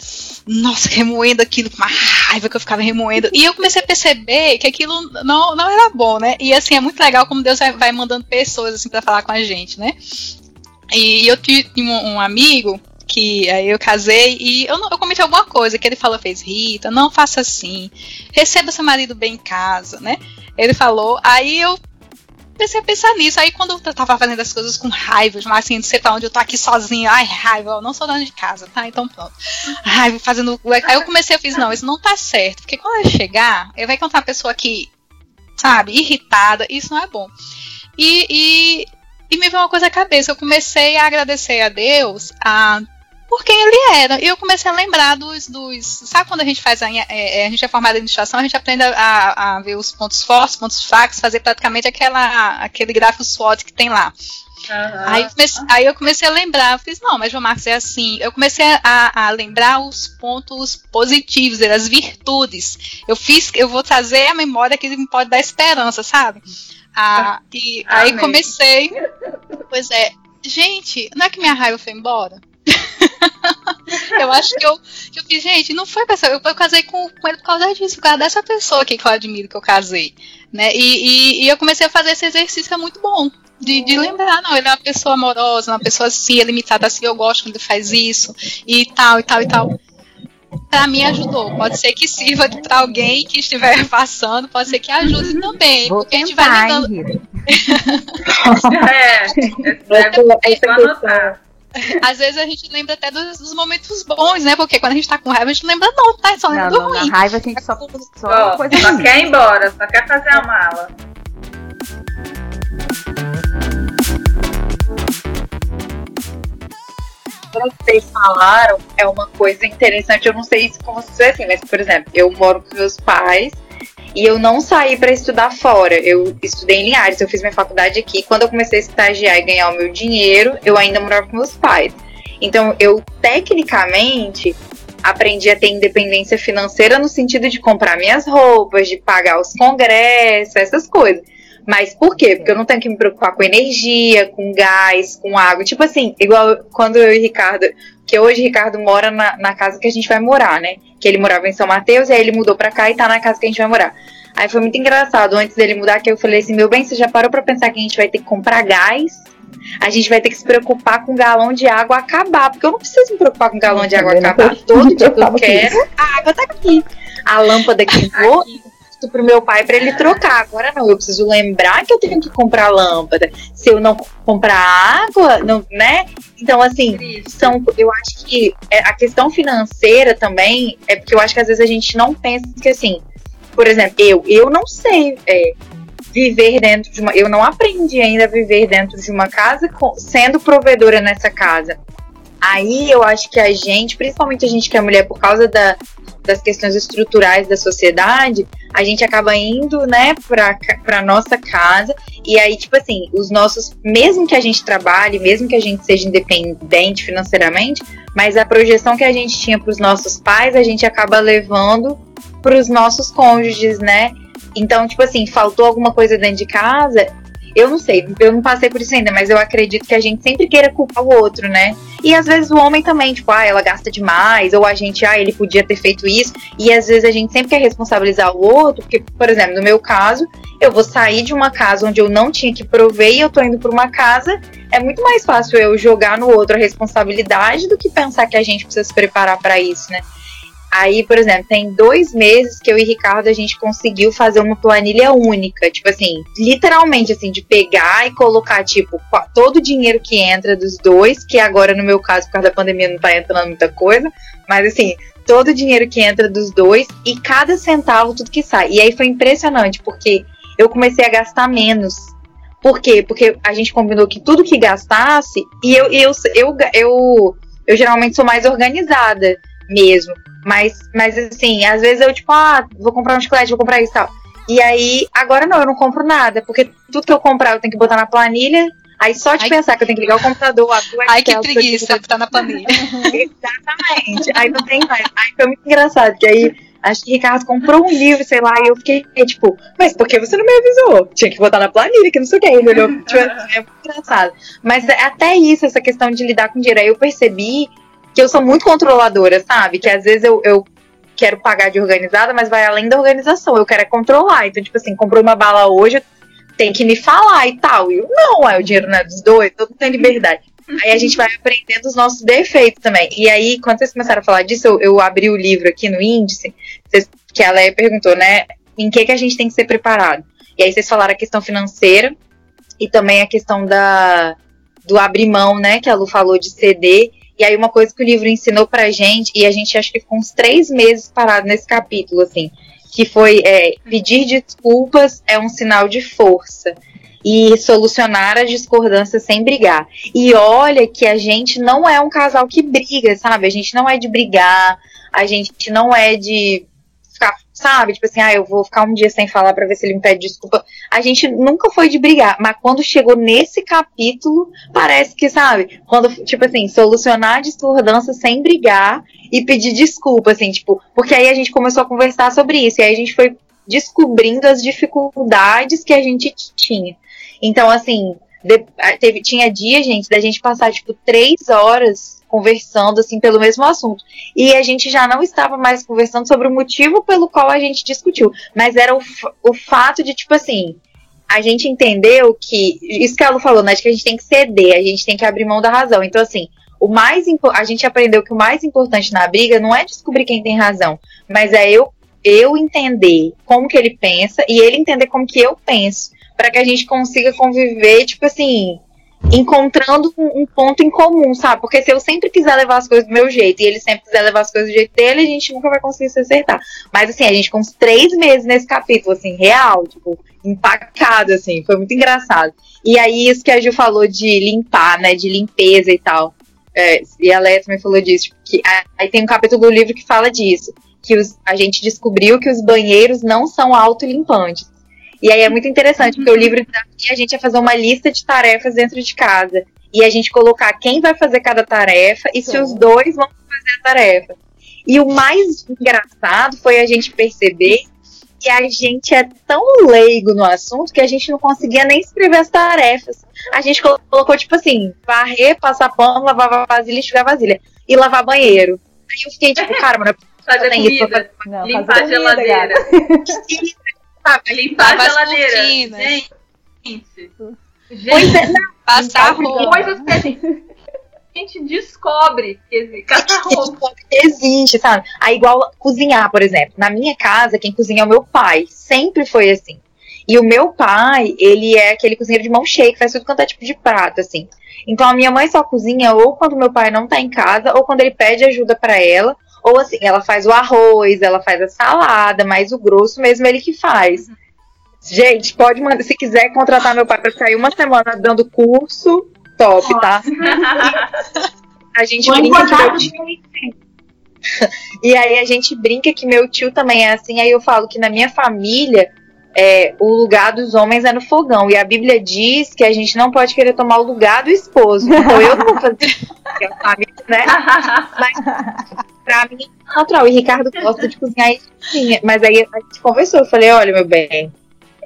nossa, remoendo aquilo com uma raiva que eu ficava remoendo. E eu comecei a perceber que aquilo não, não era bom, né? E assim, é muito legal como Deus vai, vai mandando pessoas assim para falar com a gente, né? E eu tinha um, um amigo que aí eu casei e eu, não, eu comentei alguma coisa que ele falou, fez Rita, não faça assim, receba seu marido bem em casa, né? Ele falou, aí eu comecei a pensar nisso. Aí quando eu tava fazendo as coisas com raiva, mas assim, sei pra onde eu tô aqui sozinha, ai, raiva, eu não sou dona de casa, tá? Então pronto. Raiva, fazendo. Aí eu comecei, eu fiz, não, isso não tá certo. Porque quando ele chegar, ele vai encontrar uma pessoa que, sabe, irritada, isso não é bom. E, e, e me veio uma coisa à cabeça. Eu comecei a agradecer a Deus a por quem ele era. E eu comecei a lembrar dos. dos sabe quando a gente faz a, é, é, a gente é formada em administração, a gente aprende a, a, ver os pontos fortes, pontos fracos, fazer praticamente aquela, aquele gráfico SWOT que tem lá. Uhum. Aí, comecei, aí, eu comecei a lembrar, eu fiz, não, mas João Marcos é assim. Eu comecei a, a, lembrar os pontos positivos, as virtudes. Eu fiz, eu vou trazer a memória que me pode dar esperança, sabe? Ah, e aí comecei. Pois é, gente, não é que minha raiva foi embora? eu acho que eu, que eu fiz, gente, não foi pessoa, eu, eu casei com, com, ele por causa disso, por causa dessa pessoa aqui que eu admiro que eu casei. Né? E, e, e eu comecei a fazer esse exercício, é muito bom. De, de, lembrar, não, ele é uma pessoa amorosa, uma pessoa assim, é limitada assim, eu gosto quando ele faz isso, e tal, e tal, e tal. Pra mim ajudou. Pode ser que sirva para alguém que estiver passando, pode ser que ajude também. Vou porque tentar, a gente vai lembrando. é, é, é, é, às vezes a gente lembra até dos, dos, momentos bons, né? Porque quando a gente tá com raiva, a gente lembra não, tá? Só lembra não, do ruim. Na raiva a gente só, só, coisa só quer ir embora, só quer fazer a mala. Vocês falaram é uma coisa interessante. Eu não sei se com vocês é assim, mas, por exemplo, eu moro com meus pais e eu não saí para estudar fora. Eu estudei em Linhares, eu fiz minha faculdade aqui. Quando eu comecei a estagiar e ganhar o meu dinheiro, eu ainda morava com meus pais. Então, eu tecnicamente aprendi a ter independência financeira no sentido de comprar minhas roupas, de pagar os congressos, essas coisas. Mas por quê? Porque eu não tenho que me preocupar com energia, com gás, com água. Tipo assim, igual quando eu e o Ricardo. Que hoje o Ricardo mora na, na casa que a gente vai morar, né? Que ele morava em São Mateus e aí ele mudou pra cá e tá na casa que a gente vai morar. Aí foi muito engraçado. Antes dele mudar, que eu falei assim: meu bem, você já parou pra pensar que a gente vai ter que comprar gás? A gente vai ter que se preocupar com o galão de água acabar. Porque eu não preciso me preocupar com o galão de água acabar. Todo dia que eu quero, a água tá aqui. A lâmpada que vou pro meu pai para ele trocar. Agora não, eu preciso lembrar que eu tenho que comprar lâmpada. Se eu não comprar água, não, né? Então, assim, são, eu acho que é, a questão financeira também é porque eu acho que às vezes a gente não pensa que, assim, por exemplo, eu, eu não sei é, viver dentro de uma. Eu não aprendi ainda a viver dentro de uma casa com, sendo provedora nessa casa. Aí eu acho que a gente, principalmente a gente que é mulher, por causa da, das questões estruturais da sociedade, a gente acaba indo, né, pra, pra nossa casa, e aí, tipo assim, os nossos, mesmo que a gente trabalhe, mesmo que a gente seja independente financeiramente, mas a projeção que a gente tinha para os nossos pais, a gente acaba levando para os nossos cônjuges, né? Então, tipo assim, faltou alguma coisa dentro de casa, eu não sei, eu não passei por isso ainda, mas eu acredito que a gente sempre queira culpar o outro, né? E às vezes o homem também, tipo, ah, ela gasta demais, ou a gente, ah, ele podia ter feito isso. E às vezes a gente sempre quer responsabilizar o outro, porque, por exemplo, no meu caso, eu vou sair de uma casa onde eu não tinha que prover e eu tô indo para uma casa. É muito mais fácil eu jogar no outro a responsabilidade do que pensar que a gente precisa se preparar para isso, né? Aí, por exemplo, tem dois meses que eu e Ricardo a gente conseguiu fazer uma planilha única. Tipo assim, literalmente assim, de pegar e colocar, tipo, todo o dinheiro que entra dos dois, que agora, no meu caso, por causa da pandemia, não tá entrando muita coisa, mas assim, todo o dinheiro que entra dos dois e cada centavo, tudo que sai. E aí foi impressionante, porque eu comecei a gastar menos. Por quê? Porque a gente combinou que tudo que gastasse, e eu, eu, eu, eu, eu geralmente sou mais organizada mesmo. Mas, mas assim, às vezes eu, tipo, ah, vou comprar um chiclete, vou comprar isso e tal. E aí, agora não, eu não compro nada, porque tudo que eu comprar eu tenho que botar na planilha. Aí só de Ai, pensar que eu tenho que ligar o computador, a tua Ai, que preguiça, que tá na planilha. Exatamente. Aí não tem mais. Aí foi muito engraçado, que aí acho que Ricardo comprou um livro, sei lá, e eu fiquei, tipo, mas por que você não me avisou? Tinha que botar na planilha, que não sei o que. Ele olhou, tipo, é muito engraçado. Mas até isso, essa questão de lidar com dinheiro, aí eu percebi que eu sou muito controladora, sabe? Que às vezes eu, eu quero pagar de organizada, mas vai além da organização. Eu quero é controlar. Então, tipo assim, comprou uma bala hoje, tem que me falar e tal. E eu, não, é o dinheiro não é dos dois, todo mundo tem liberdade. Aí a gente vai aprendendo os nossos defeitos também. E aí, quando vocês começaram a falar disso, eu, eu abri o livro aqui no índice, vocês, que a Leia perguntou, né? Em que, que a gente tem que ser preparado? E aí vocês falaram a questão financeira e também a questão da, do abrir mão, né? Que a Lu falou de ceder. E aí, uma coisa que o livro ensinou pra gente, e a gente acho que ficou uns três meses parado nesse capítulo, assim, que foi é, pedir desculpas é um sinal de força. e solucionar as discordâncias sem brigar. E olha que a gente não é um casal que briga, sabe? A gente não é de brigar, a gente não é de sabe? Tipo assim, ah, eu vou ficar um dia sem falar para ver se ele me pede desculpa. A gente nunca foi de brigar, mas quando chegou nesse capítulo, parece que, sabe? Quando, tipo assim, solucionar a discordância sem brigar e pedir desculpa, assim, tipo, porque aí a gente começou a conversar sobre isso, e aí a gente foi descobrindo as dificuldades que a gente tinha. Então, assim, de, teve, tinha dia, gente, da gente passar, tipo, três horas conversando, assim, pelo mesmo assunto. E a gente já não estava mais conversando sobre o motivo pelo qual a gente discutiu. Mas era o, o fato de, tipo assim, a gente entendeu que. Isso que a Lu falou, né? De que a gente tem que ceder, a gente tem que abrir mão da razão. Então, assim, o mais a gente aprendeu que o mais importante na briga não é descobrir quem tem razão, mas é eu eu entender como que ele pensa e ele entender como que eu penso para que a gente consiga conviver, tipo assim, encontrando um, ponto em comum, sabe? Porque se eu sempre quiser levar as coisas do meu jeito e ele sempre quiser levar as coisas do jeito dele, a gente nunca vai conseguir se acertar. Mas assim, a gente com uns três meses nesse capítulo, assim, real, tipo, empacado, assim, foi muito engraçado. E aí, isso que a Ju falou de limpar, né? De limpeza e tal. É, e a Leia também falou disso, tipo, que aí tem um capítulo do livro que fala disso. Que os, a gente descobriu que os banheiros não são autolimpantes. E aí é muito interessante, porque o livro desafia a gente a fazer uma lista de tarefas dentro de casa. E a gente colocar quem vai fazer cada tarefa e se os dois vão fazer a tarefa. E o mais engraçado foi a gente perceber que a gente é tão leigo no assunto que a gente não conseguia nem escrever as tarefas. A gente colocou, tipo assim, varrer, passar pano, lavar vasilha, enxugar vasilha. E lavar banheiro. Aí eu fiquei tipo, cara, mano, fazer comida, fazer... Não, limpar a geladeira. Sabe, limpar a geladeira. Gente. Gente. Pois é, passar coisas que a gente, a gente descobre que existe. Existe, sabe? Aí, igual cozinhar, por exemplo. Na minha casa, quem cozinha é o meu pai. Sempre foi assim. E o meu pai, ele é aquele cozinheiro de mão cheia, que faz tudo quanto é tipo de prato, assim. Então a minha mãe só cozinha ou quando meu pai não tá em casa, ou quando ele pede ajuda para ela, ou assim, ela faz o arroz, ela faz a salada, mas o grosso mesmo ele que faz. Gente, pode mandar, se quiser contratar meu pai para ficar aí uma semana dando curso, top, tá? a gente brinca que meu tio... e aí a gente brinca que meu tio também é assim, aí eu falo que na minha família é, o lugar dos homens é no fogão. E a Bíblia diz que a gente não pode querer tomar o lugar do esposo. Então eu não vou fazer família, né? Mas pra mim é natural. E Ricardo gosta de cozinhar e Mas aí a gente conversou. Eu falei, olha, meu bem,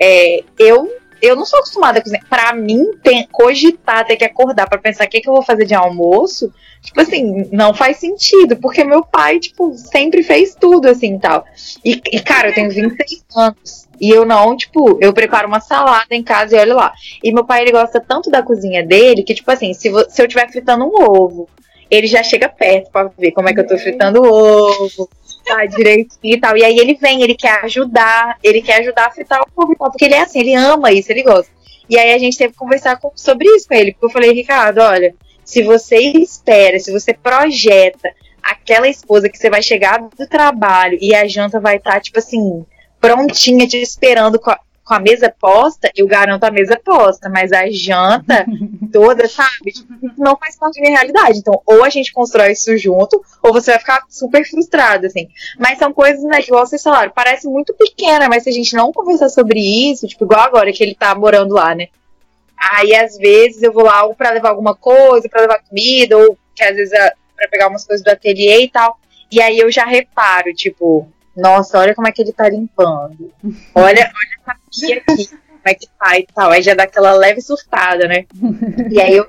é, eu eu não sou acostumada a cozinhar. Pra mim, tem, cogitar, ter que acordar para pensar o que, que eu vou fazer de almoço, tipo assim, não faz sentido, porque meu pai, tipo, sempre fez tudo assim tal. E, e cara, eu tenho 26 anos. E eu não, tipo, eu preparo uma salada em casa e olha lá. E meu pai, ele gosta tanto da cozinha dele que, tipo assim, se, se eu estiver fritando um ovo, ele já chega perto pra ver como é que eu tô fritando o ovo, tá direitinho e tal. E aí ele vem, ele quer ajudar, ele quer ajudar a fritar o ovo porque ele é assim, ele ama isso, ele gosta. E aí a gente teve que conversar com, sobre isso com ele, porque eu falei, Ricardo, olha, se você espera, se você projeta aquela esposa que você vai chegar do trabalho e a janta vai estar, tá, tipo assim, prontinha te esperando com a, mesa posta, eu garanto a mesa posta, mas a janta toda, sabe? Não faz parte da minha realidade. Então, ou a gente constrói isso junto, ou você vai ficar super frustrado, assim. Mas são coisas, né, que, vocês falaram, parece muito pequena, mas se a gente não conversar sobre isso, tipo, igual agora que ele tá morando lá, né? Aí, às vezes, eu vou lá ou pra levar alguma coisa, pra levar comida, ou que às vezes é pra pegar umas coisas do ateliê e tal. E aí eu já reparo, tipo, nossa, olha como é que ele tá limpando. Olha, olha essa pia aqui, como é que tá e tal. Aí já dá aquela leve surtada, né? E aí eu,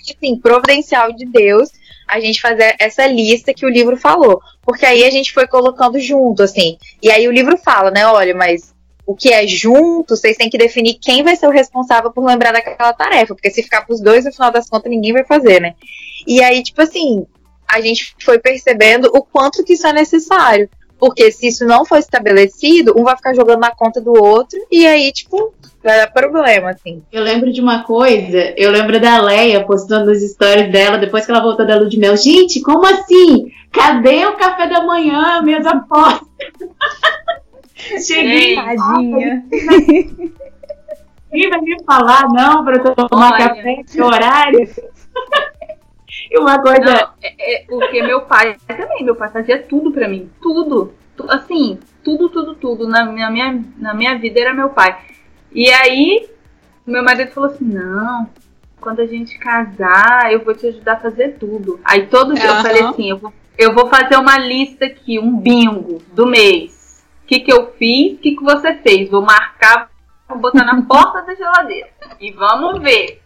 assim, providencial de Deus, a gente fazer essa lista que o livro falou. Porque aí a gente foi colocando junto, assim. E aí o livro fala, né? Olha, mas o que é junto, vocês têm que definir quem vai ser o responsável por lembrar daquela tarefa. Porque se ficar pros dois, no final das contas, ninguém vai fazer, né? E aí, tipo assim, a gente foi percebendo o quanto que isso é necessário. Porque se isso não for estabelecido, um vai ficar jogando na conta do outro e aí, tipo, vai dar problema, assim. Eu lembro de uma coisa, eu lembro da Leia postando as histórias dela depois que ela voltou da lua de mel. Gente, como assim? Cadê o café da manhã, minhas apostas? Cheguei. Tadinha. Viva, minha falar, não, para eu tomar Olha. café de horário. e uma coisa. Não, é, é, porque meu pai também, meu pai fazia tudo para mim. Tudo. Tu, assim, tudo, tudo, tudo. Na, na, minha, na minha vida era meu pai. E aí, meu marido falou assim: não, quando a gente casar, eu vou te ajudar a fazer tudo. Aí todo dia uhum. eu falei assim: eu vou, eu vou fazer uma lista aqui, um bingo do mês. O que, que eu fiz, o que, que você fez. Vou marcar, vou botar na porta da geladeira. E vamos ver.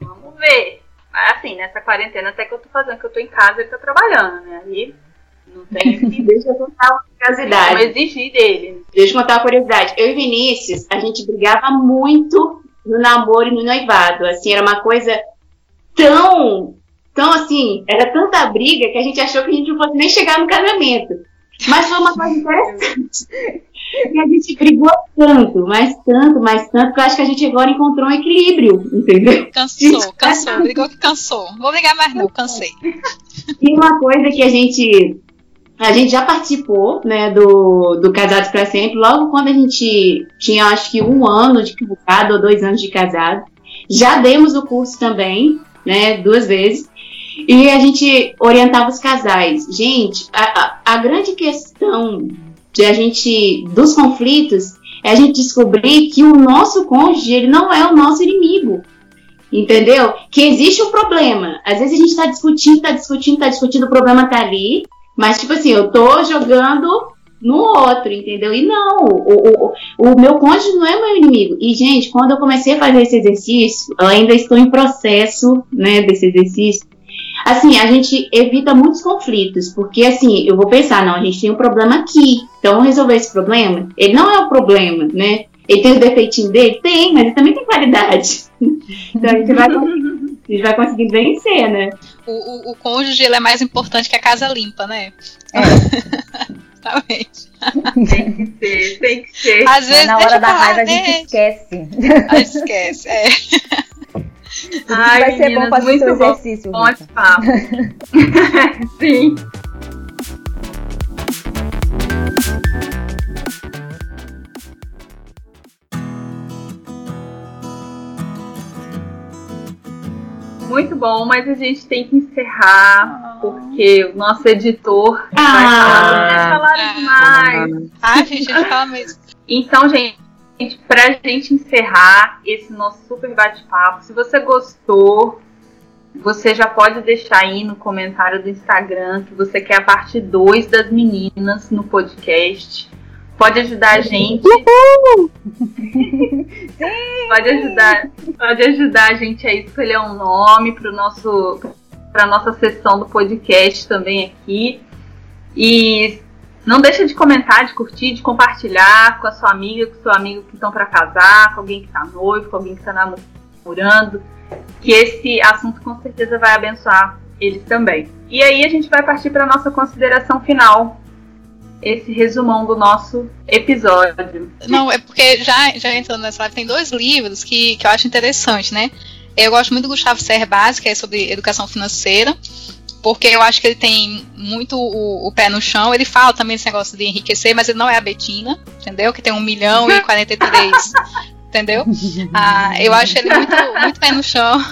Vamos ver. Assim, nessa quarentena até que eu tô fazendo, que eu tô em casa e tô trabalhando, né? Aí não tem que. Deixa eu contar uma curiosidade. Não exigir dele. Deixa eu contar uma curiosidade. Eu e Vinícius, a gente brigava muito no namoro e no noivado. Assim, era uma coisa tão. Tão assim, era tanta briga que a gente achou que a gente não fosse nem chegar no casamento. Mas foi uma coisa interessante. E a gente brigou tanto, mas tanto, mas tanto, que eu acho que a gente agora encontrou um equilíbrio, entendeu? Cansou, cansou, brigou que cansou. Vou ligar mais não, cansei. E uma coisa que a gente a gente já participou, né, do, do Casados para Sempre, logo quando a gente tinha, acho que um ano de casado ou dois anos de casado. Já demos o curso também, né, duas vezes. E a gente orientava os casais. Gente, a, a, a grande questão de a gente, dos conflitos, é a gente descobrir que o nosso cônjuge, ele não é o nosso inimigo. Entendeu? Que existe um problema. Às vezes a gente está discutindo, está discutindo, está discutindo, o problema está ali. Mas, tipo assim, eu tô jogando no outro, entendeu? E não, o, o, o meu cônjuge não é meu inimigo. E, gente, quando eu comecei a fazer esse exercício, eu ainda estou em processo, né, desse exercício. Assim, a gente evita muitos conflitos, porque assim, eu vou pensar, não, a gente tem um problema aqui, então vamos resolver esse problema. Ele não é o problema, né? Ele tem o defeitinho dele? Tem, mas ele também tem qualidade. então a gente vai a gente vai conseguir vencer, né? O, o, o cônjuge ele é mais importante que a casa limpa, né? É. Exatamente. Tem que ser, tem que ser. Às vezes, na hora da raiva a gente esquece. A gente esquece, é. Ai, vai meninas, ser bom fazer seu exercício. Bom esse papo. Sim. muito bom, mas a gente tem que encerrar, porque o nosso editor ah, vai falar, vocês falaram é. demais. Ah, gente, a gente fala mesmo. Então, gente, pra gente encerrar esse nosso super bate-papo, se você gostou, você já pode deixar aí no comentário do Instagram que você quer a parte 2 das meninas no podcast pode ajudar a gente. pode ajudar, pode ajudar a gente a escolher um nome para nosso para nossa sessão do podcast também aqui. E não deixa de comentar, de curtir, de compartilhar com a sua amiga, com o seu amigo que estão para casar, com alguém que está noivo, com alguém que está namorando, que esse assunto com certeza vai abençoar eles também. E aí a gente vai partir para nossa consideração final esse resumão do nosso episódio. Não, é porque já, já entrando nessa live, tem dois livros que, que eu acho interessante, né? Eu gosto muito do Gustavo Cerbasi, que é sobre educação financeira, porque eu acho que ele tem muito o, o, pé no chão. Ele fala também desse negócio de enriquecer, mas ele não é a Betina, entendeu? Que tem um milhão e 43 entendeu? Ah, eu acho ele muito, muito pé no chão.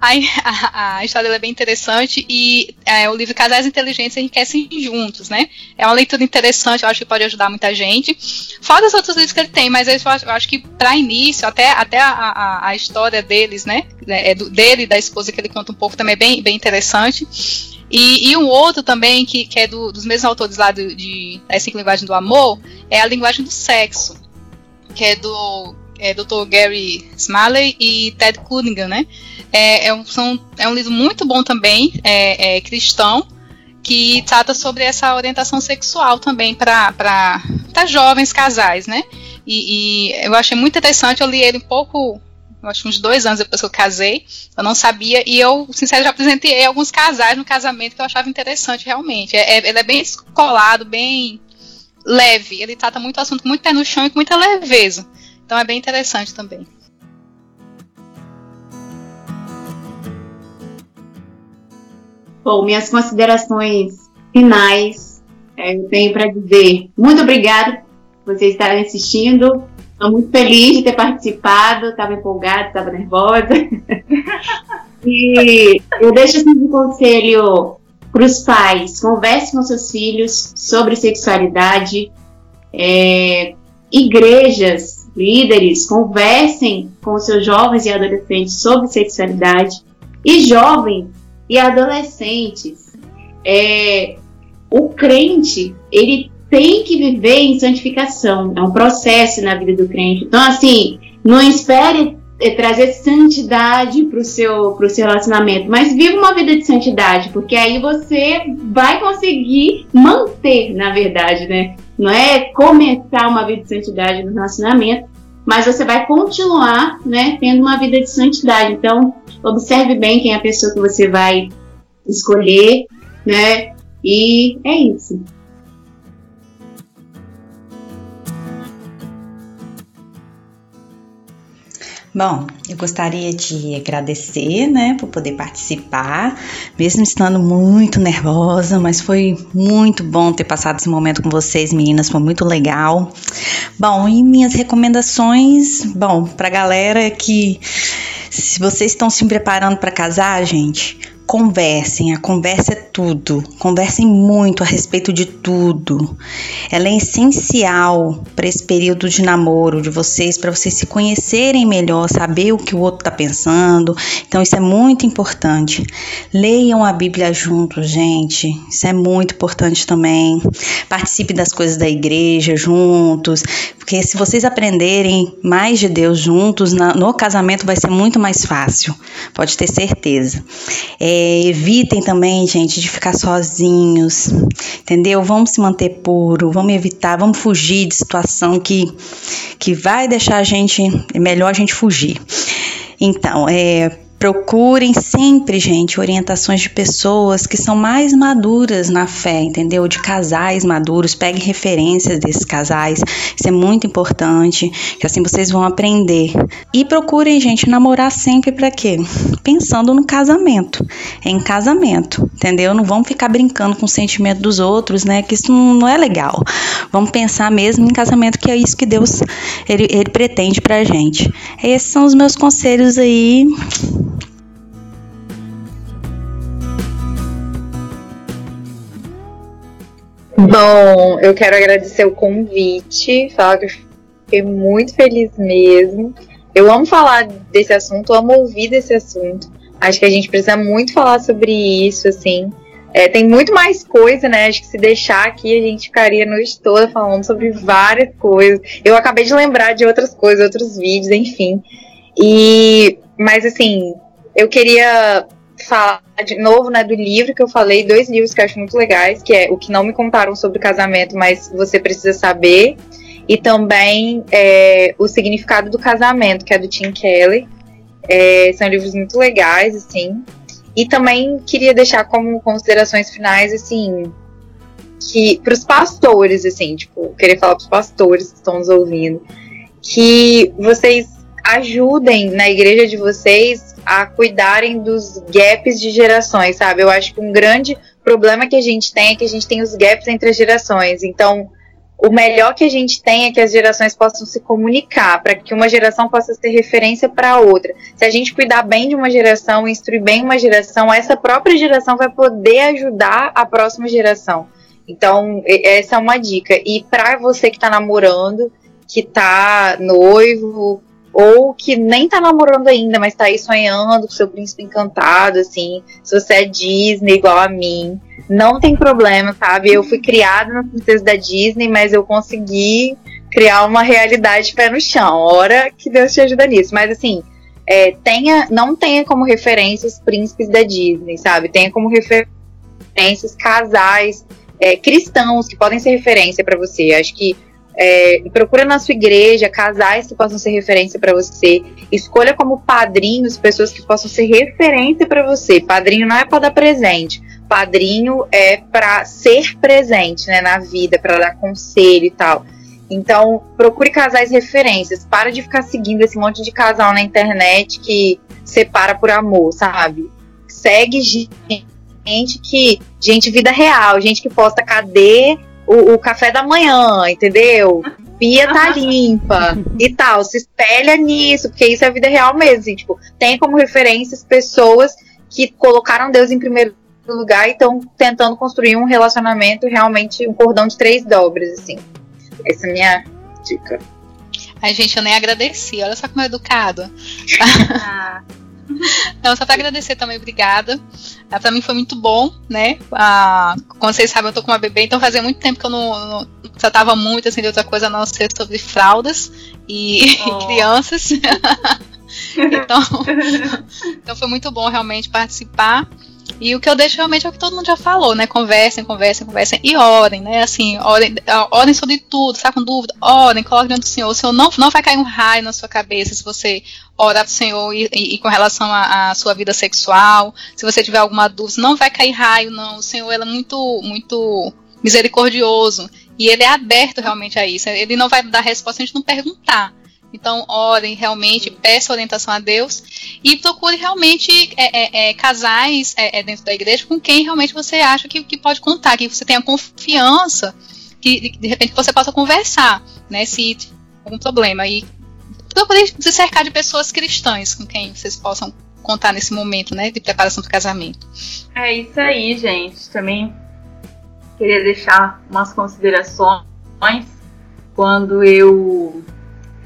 A, a, história é bem interessante e é, o livro Casais Inteligentes enriquecem juntos, né? É uma leitura interessante, eu acho que pode ajudar muita gente. Fora dos outros livros que ele tem, mas eu acho, eu acho que para início, até, até a, a, a, história deles, né? É do, dele e da esposa que ele conta um pouco também é bem, bem interessante. E, e, um outro também, que, que é do, dos mesmos autores lá de A Cinco Linguagem do Amor, é a linguagem do sexo, que é do é, Dr. Gary Smalley e Ted Cunningham, né? É, é, um, são, é um livro muito bom também, é, é cristão, que trata sobre essa orientação sexual também para jovens casais, né? E, e, eu achei muito interessante, eu li ele um pouco, acho uns dois anos depois que eu casei, eu não sabia, e eu, sinceramente, já apresentei alguns casais no casamento que eu achava interessante realmente. É, é, ele é bem escolado, bem leve, ele trata muito assunto com muito pé no chão e com muita leveza. Então é bem interessante também. Bom, minhas considerações finais, é, eu tenho para dizer muito obrigado por vocês estarem assistindo. Estou muito feliz de ter participado, estava empolgada, estava nervosa. e eu deixo assim um conselho para os pais: converse com seus filhos sobre sexualidade. É, igrejas, líderes, conversem com seus jovens e adolescentes sobre sexualidade. E jovens e adolescentes, é, o crente, ele tem que viver em santificação. É um processo na vida do crente. Então, assim, não espere é, trazer santidade para o seu, seu relacionamento, mas viva uma vida de santidade, porque aí você vai conseguir manter, na verdade, né? Não é começar uma vida de santidade no relacionamento, mas você vai continuar, né, tendo uma vida de santidade. Então, observe bem quem é a pessoa que você vai escolher, né? E é isso. Bom, eu gostaria de agradecer, né, por poder participar, mesmo estando muito nervosa, mas foi muito bom ter passado esse momento com vocês, meninas, foi muito legal. Bom, e minhas recomendações, bom, pra galera que se vocês estão se preparando para casar, gente, conversem, a conversa é tudo. Conversem muito a respeito de tudo. Ela é essencial para esse período de namoro de vocês, para vocês se conhecerem melhor, saber o que o outro está pensando. Então isso é muito importante. Leiam a Bíblia juntos, gente. Isso é muito importante também. Participe das coisas da igreja juntos, porque se vocês aprenderem mais de Deus juntos, no casamento vai ser muito mais fácil. Pode ter certeza. É, evitem também, gente, de ficar sozinhos, entendeu? Vamos se manter puro, vamos evitar, vamos fugir de situação que, que vai deixar a gente, é melhor a gente fugir. Então, é, Procurem sempre, gente, orientações de pessoas que são mais maduras na fé, entendeu? De casais maduros, peguem referências desses casais, isso é muito importante, que assim vocês vão aprender. E procurem, gente, namorar sempre para quê? Pensando no casamento, em casamento, entendeu? Não vão ficar brincando com o sentimento dos outros, né? Que isso não é legal. Vamos pensar mesmo em casamento, que é isso que Deus ele, ele pretende pra gente. Esses são os meus conselhos aí Bom, eu quero agradecer o convite, falar que eu fiquei muito feliz mesmo. Eu amo falar desse assunto, amo ouvir desse assunto. Acho que a gente precisa muito falar sobre isso, assim. É, tem muito mais coisa, né? Acho que se deixar aqui a gente ficaria a noite toda falando sobre várias coisas. Eu acabei de lembrar de outras coisas, outros vídeos, enfim. E, mas assim, eu queria falar de novo, né, do livro que eu falei, dois livros que eu acho muito legais, que é O que não me contaram sobre casamento, mas você precisa saber, e também é, O significado do casamento, que é do Tim Kelly. É, são livros muito legais, assim. E também queria deixar como considerações finais, assim, que para os pastores, assim, tipo, queria falar para os pastores que estão nos ouvindo, que vocês ajudem na igreja de vocês a cuidarem dos gaps de gerações, sabe? Eu acho que um grande problema que a gente tem é que a gente tem os gaps entre as gerações. Então, o melhor que a gente tem é que as gerações possam se comunicar, para que uma geração possa ser referência para outra. Se a gente cuidar bem de uma geração, instruir bem uma geração, essa própria geração vai poder ajudar a próxima geração. Então, essa é uma dica. E para você que está namorando, que está noivo, ou que nem tá namorando ainda, mas tá aí sonhando com seu príncipe encantado, assim. Se você é Disney igual a mim, não tem problema, sabe? Eu fui criada na princesa da Disney, mas eu consegui criar uma realidade pé no chão. Ora que Deus te ajuda nisso. Mas assim, é, tenha, não tenha como referência os príncipes da Disney, sabe? Tenha como referências casais é, cristãos que podem ser referência para você. Acho que é, procura na sua igreja casais que possam ser referência para você. Escolha como padrinhos pessoas que possam ser referência para você. Padrinho não é para dar presente. Padrinho é para ser presente né, na vida, para dar conselho e tal. Então, procure casais referências. Para de ficar seguindo esse monte de casal na internet que separa por amor, sabe? Segue gente que. Gente, vida real, gente que posta cadê o, o café da manhã, entendeu? Pia tá limpa e tal. Se espelha nisso, porque isso é a vida real mesmo. Assim, tipo, tem como referências pessoas que colocaram Deus em primeiro lugar e estão tentando construir um relacionamento realmente um cordão de três dobras, assim. Essa é a minha dica. Ai, gente, eu nem agradeci. Olha só como é educado. Ah. Então, só para agradecer também, obrigada. Ah, para mim foi muito bom, né? Ah, como vocês sabem, eu tô com uma bebê, então fazia muito tempo que eu não, não tratava muito assim, de outra coisa a não ser sobre fraldas e, oh. crianças. então, então foi muito bom realmente participar. E o que eu deixo realmente é o que todo mundo já falou, né? Conversem, conversem, conversem e orem, né? Assim, orem, orem sobre tudo, tá com dúvida? Orem, coloquem diante do Senhor. O Senhor não, não vai cair um raio na sua cabeça se você orar pro Senhor e, e, e com relação à sua vida sexual. Se você tiver alguma dúvida, não vai cair raio, não. O Senhor é muito, muito misericordioso. E ele é aberto realmente a isso. Ele não vai dar resposta se a gente não perguntar. Então, orem realmente, peça orientação a Deus e procure realmente é, é, é, casais é, é, dentro da igreja com quem realmente você acha que, que pode contar, que você tenha confiança, que de repente você possa conversar, né, se algum problema. E procure se cercar de pessoas cristãs com quem vocês possam contar nesse momento, né, de preparação do casamento. É isso aí, gente. Também queria deixar umas considerações quando eu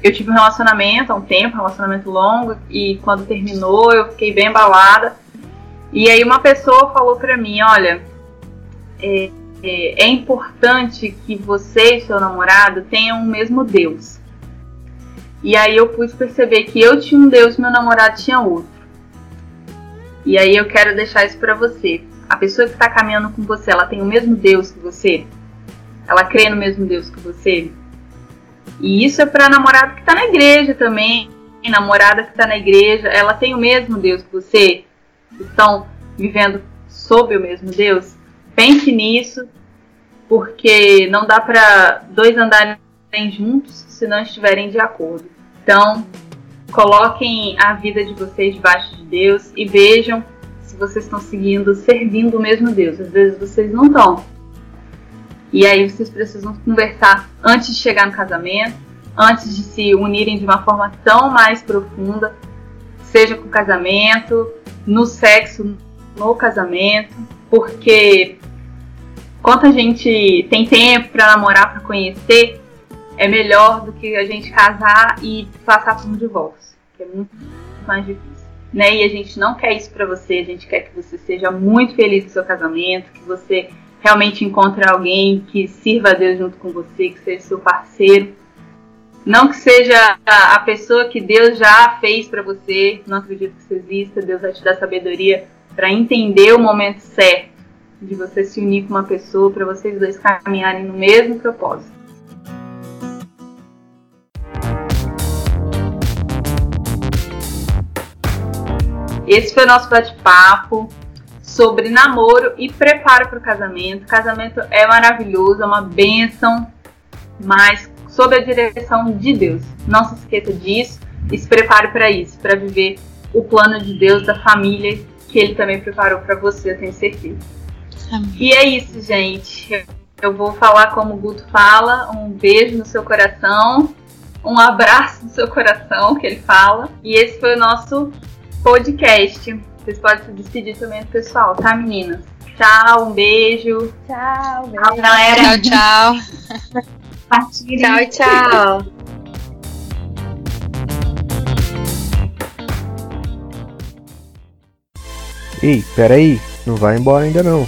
eu tive um relacionamento há um tempo, um relacionamento longo, e quando terminou eu fiquei bem abalada. E aí uma pessoa falou para mim, olha, é, é, é, importante que você e seu namorado tenham o mesmo Deus. E aí eu pude perceber que eu tinha um Deus meu namorado tinha outro. E aí eu quero deixar isso para você. A pessoa que está caminhando com você, ela tem o mesmo Deus que você? Ela crê no mesmo Deus que você? E isso é para namorado que está na igreja também, namorada que está na igreja, ela tem o mesmo Deus que você? Estão vivendo sob o mesmo Deus? Pense nisso, porque não dá para dois andarem juntos se não estiverem de acordo. Então, coloquem a vida de vocês debaixo de Deus e vejam se vocês estão seguindo, servindo o mesmo Deus. Às vezes vocês não estão. E aí vocês precisam conversar antes de chegar no casamento, antes de se unirem de uma forma tão mais profunda, seja com o casamento, no sexo, no casamento, porque quanto a gente tem tempo para namorar, para conhecer, é melhor do que a gente casar e passar por um divórcio, que é muito mais difícil. Né? E a gente não quer isso para você, a gente quer que você seja muito feliz no seu casamento, que você realmente encontre alguém que sirva a Deus junto com você, que seja seu parceiro. Não que seja a pessoa que Deus já fez para você, não acredito que isso exista, Deus vai te dar sabedoria para entender o momento certo de você se unir com uma pessoa, para vocês dois caminharem no mesmo propósito. Esse foi o nosso bate-papo sobre namoro e preparo para o casamento. Casamento é maravilhoso, é uma bênção, mas sob a direção de Deus. Não se esqueça disso e se prepare para isso, para viver o plano de Deus da família que Ele também preparou para você, eu tenho certeza. Amém. E é isso, gente. Eu vou falar como o Guto fala, um beijo no seu coração, um abraço no seu coração, que ele fala. E esse foi o nosso podcast. Vocês podem se despedir também do pessoal, tá, meninas? Tchau, um beijo. Tchau, beijo. Tchau, galera. Tchau, tchau. tchau, tchau. Ei, peraí, não vai embora ainda não.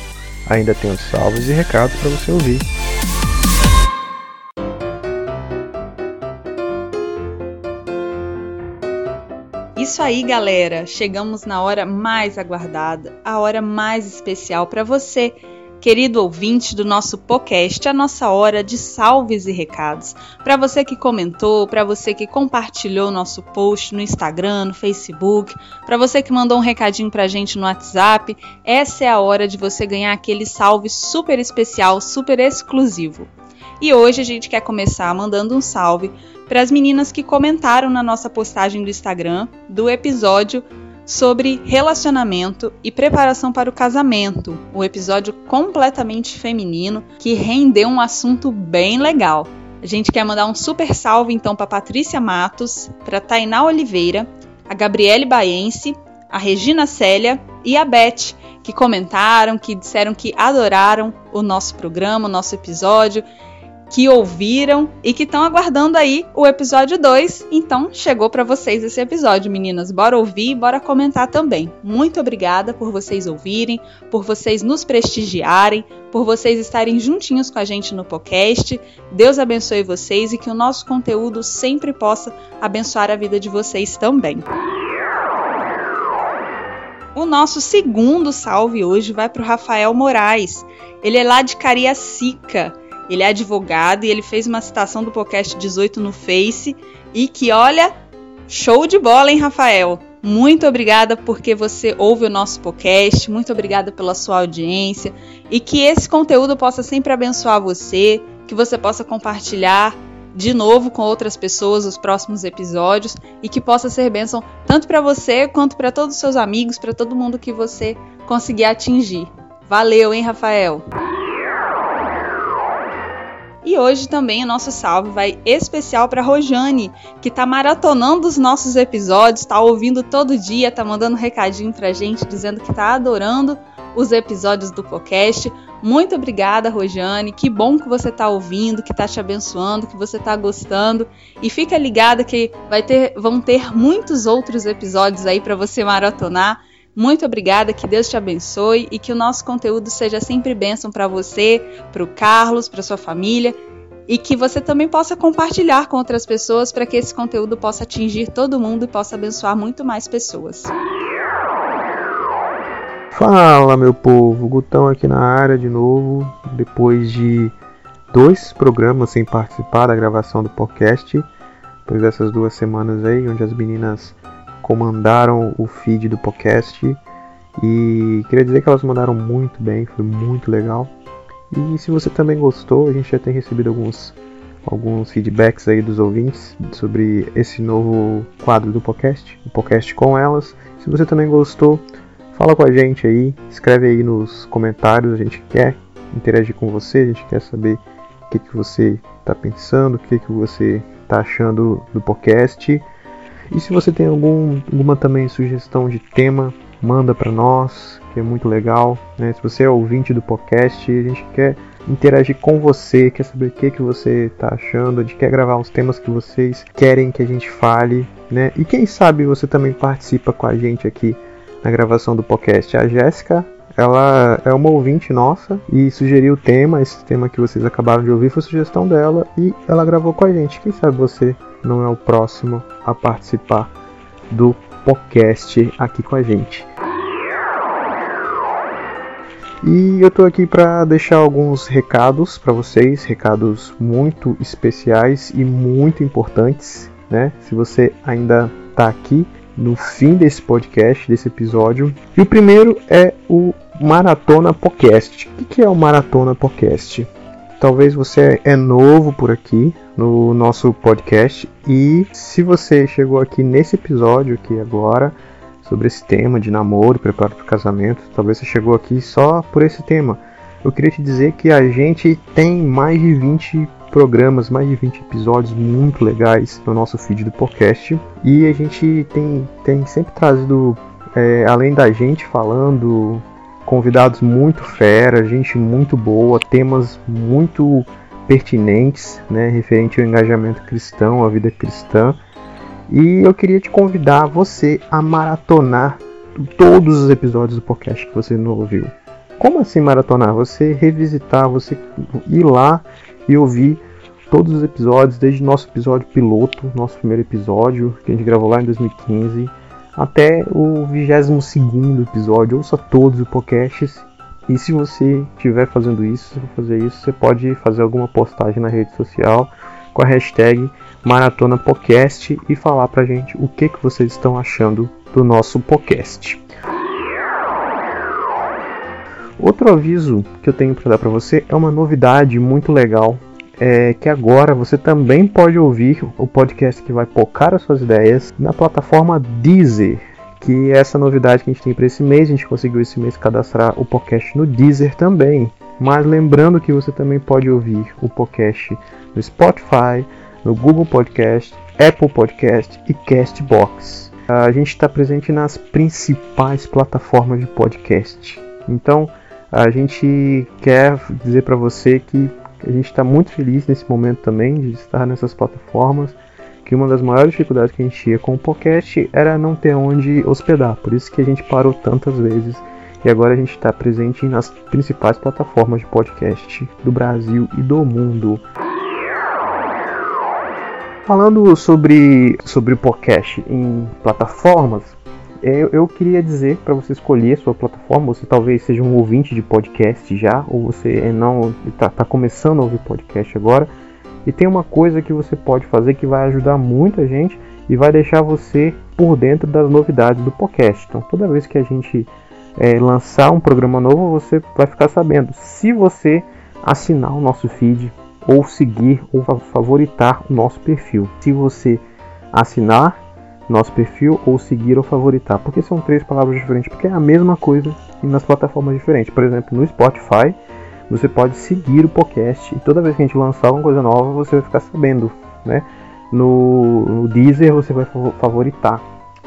Ainda os salvos e recados para você ouvir. Isso aí, galera. Chegamos na hora mais aguardada, a hora mais especial para você, querido ouvinte do nosso podcast, a nossa hora de salves e recados. Para você que comentou, para você que compartilhou nosso post no Instagram, no Facebook, para você que mandou um recadinho pra gente no WhatsApp, essa é a hora de você ganhar aquele salve super especial, super exclusivo. E hoje a gente quer começar mandando um salve para as meninas que comentaram na nossa postagem do Instagram do episódio sobre relacionamento e preparação para o casamento, um episódio completamente feminino que rendeu um assunto bem legal. A gente quer mandar um super salve então para Patrícia Matos, para Tainá Oliveira, a Gabriele Baense, a Regina Célia e a Beth, que comentaram, que disseram que adoraram o nosso programa, o nosso episódio, que ouviram e que estão aguardando aí o episódio 2. Então, chegou para vocês esse episódio, meninas. Bora ouvir e bora comentar também. Muito obrigada por vocês ouvirem, por vocês nos prestigiarem, por vocês estarem juntinhos com a gente no podcast. Deus abençoe vocês e que o nosso conteúdo sempre possa abençoar a vida de vocês também. O nosso segundo salve hoje vai para o Rafael Moraes. Ele é lá de Cariacica. Ele é advogado e ele fez uma citação do podcast 18 no Face e que olha, show de bola, hein, Rafael? Muito obrigada porque você ouve o nosso podcast, muito obrigada pela sua audiência e que esse conteúdo possa sempre abençoar você, que você possa compartilhar de novo com outras pessoas os próximos episódios e que possa ser bênção tanto para você quanto para todos os seus amigos, para todo mundo que você conseguir atingir. Valeu, hein, Rafael? E hoje também o nosso salve vai especial para Rojane, que está maratonando os nossos episódios, está ouvindo todo dia, está mandando recadinho para a gente dizendo que está adorando os episódios do podcast. Muito obrigada, Rojane. Que bom que você está ouvindo, que está te abençoando, que você está gostando. E fica ligada que vai ter, vão ter muitos outros episódios aí para você maratonar. Muito obrigada, que Deus te abençoe e que o nosso conteúdo seja sempre bênção para você, para o Carlos, para sua família e que você também possa compartilhar com outras pessoas para que esse conteúdo possa atingir todo mundo e possa abençoar muito mais pessoas. Fala, meu povo, Gutão aqui na área de novo, depois de dois programas sem participar da gravação do podcast, depois dessas duas semanas aí, onde as meninas comandaram o feed do podcast e queria dizer que elas mandaram muito bem, foi muito legal. E se você também gostou, a gente já tem recebido alguns alguns feedbacks aí dos ouvintes sobre esse novo quadro do podcast, o podcast com elas. Se você também gostou, Fala com a gente aí, escreve aí nos comentários, a gente quer interagir com você, a gente quer saber o que, que você está pensando, o que, que você está achando do podcast. E se você tem algum, alguma também sugestão de tema, manda para nós, que é muito legal. Né? Se você é ouvinte do podcast, a gente quer interagir com você, quer saber o que, que você está achando, gente quer gravar os temas que vocês querem que a gente fale. Né? E quem sabe você também participa com a gente aqui na gravação do podcast. A Jéssica, ela é uma ouvinte nossa e sugeriu o tema, esse tema que vocês acabaram de ouvir foi sugestão dela e ela gravou com a gente. Quem sabe você não é o próximo a participar do podcast aqui com a gente. E eu tô aqui para deixar alguns recados para vocês, recados muito especiais e muito importantes, né? Se você ainda tá aqui, no fim desse podcast, desse episódio. E o primeiro é o Maratona Podcast. O que é o Maratona Podcast? Talvez você é novo por aqui no nosso podcast e se você chegou aqui nesse episódio aqui agora sobre esse tema de namoro, preparo para o casamento, talvez você chegou aqui só por esse tema. Eu queria te dizer que a gente tem mais de 20 programas, mais de 20 episódios muito legais no nosso feed do podcast. E a gente tem, tem sempre trazido, é, além da gente falando, convidados muito fera, gente muito boa, temas muito pertinentes, né, referente ao engajamento cristão, à vida cristã. E eu queria te convidar você a maratonar todos os episódios do podcast que você não ouviu. Como assim maratonar? Você revisitar, você ir lá e ouvir todos os episódios, desde nosso episódio piloto, nosso primeiro episódio, que a gente gravou lá em 2015, até o 22 episódio. Ouça todos os podcasts. E se você estiver fazendo isso, fazer isso, você pode fazer alguma postagem na rede social com a hashtag Maratona Podcast e falar pra gente o que, que vocês estão achando do nosso podcast. Outro aviso que eu tenho para dar para você é uma novidade muito legal é que agora você também pode ouvir o podcast que vai focar as suas ideias na plataforma Deezer, que é essa novidade que a gente tem para esse mês, a gente conseguiu esse mês cadastrar o podcast no Deezer também. Mas lembrando que você também pode ouvir o podcast no Spotify, no Google Podcast, Apple Podcast e Castbox. A gente está presente nas principais plataformas de podcast. Então, a gente quer dizer para você que a gente está muito feliz nesse momento também de estar nessas plataformas que uma das maiores dificuldades que a gente tinha com o podcast era não ter onde hospedar. Por isso que a gente parou tantas vezes e agora a gente está presente nas principais plataformas de podcast do Brasil e do mundo. Falando sobre, sobre o podcast em plataformas, eu, eu queria dizer para você escolher a sua plataforma. Você talvez seja um ouvinte de podcast já, ou você não está tá começando a ouvir podcast agora. E tem uma coisa que você pode fazer que vai ajudar muita gente e vai deixar você por dentro das novidades do podcast. Então, toda vez que a gente é, lançar um programa novo, você vai ficar sabendo. Se você assinar o nosso feed, ou seguir, ou favoritar o nosso perfil. Se você assinar nosso perfil, ou seguir ou favoritar, porque são três palavras diferentes, porque é a mesma coisa nas plataformas diferentes. Por exemplo, no Spotify você pode seguir o podcast e toda vez que a gente lançar alguma coisa nova você vai ficar sabendo, né? No, no Deezer você vai favoritar,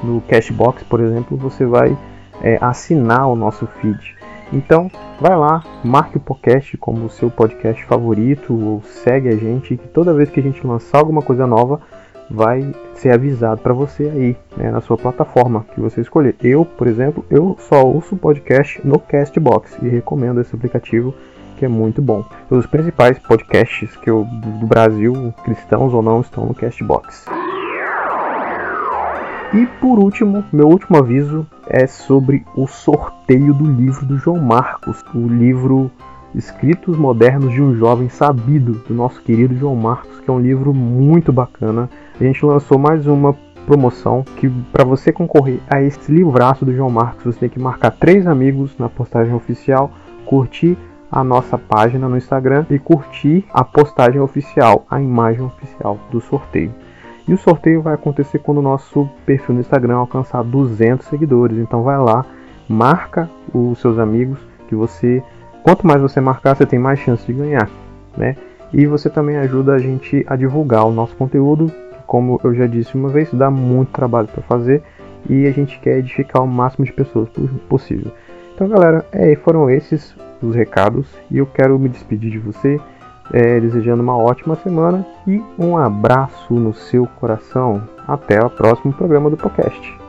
no Cashbox, por exemplo, você vai é, assinar o nosso feed. Então, vai lá, marque o podcast como o seu podcast favorito ou segue a gente que toda vez que a gente lançar alguma coisa nova, vai ser avisado para você aí, né, na sua plataforma que você escolher. Eu, por exemplo, eu só ouço podcast no Castbox e recomendo esse aplicativo que é muito bom. Os principais podcasts que eu, do Brasil, cristãos ou não, estão no Castbox. E por último, meu último aviso é sobre o sorteio do livro do João Marcos, o livro Escritos Modernos de um Jovem Sabido, do nosso querido João Marcos, que é um livro muito bacana. A gente lançou mais uma promoção que para você concorrer a esse livraço do João Marcos, você tem que marcar três amigos na postagem oficial, curtir a nossa página no Instagram e curtir a postagem oficial, a imagem oficial do sorteio. E o sorteio vai acontecer quando o nosso perfil no Instagram alcançar 200 seguidores. Então vai lá, marca os seus amigos que você, quanto mais você marcar, você tem mais chance de ganhar, né? E você também ajuda a gente a divulgar o nosso conteúdo, como eu já disse uma vez, dá muito trabalho para fazer e a gente quer edificar o máximo de pessoas possível. Então, galera, é, foram esses os recados e eu quero me despedir de você, é, desejando uma ótima semana e um abraço no seu coração. Até o próximo programa do podcast.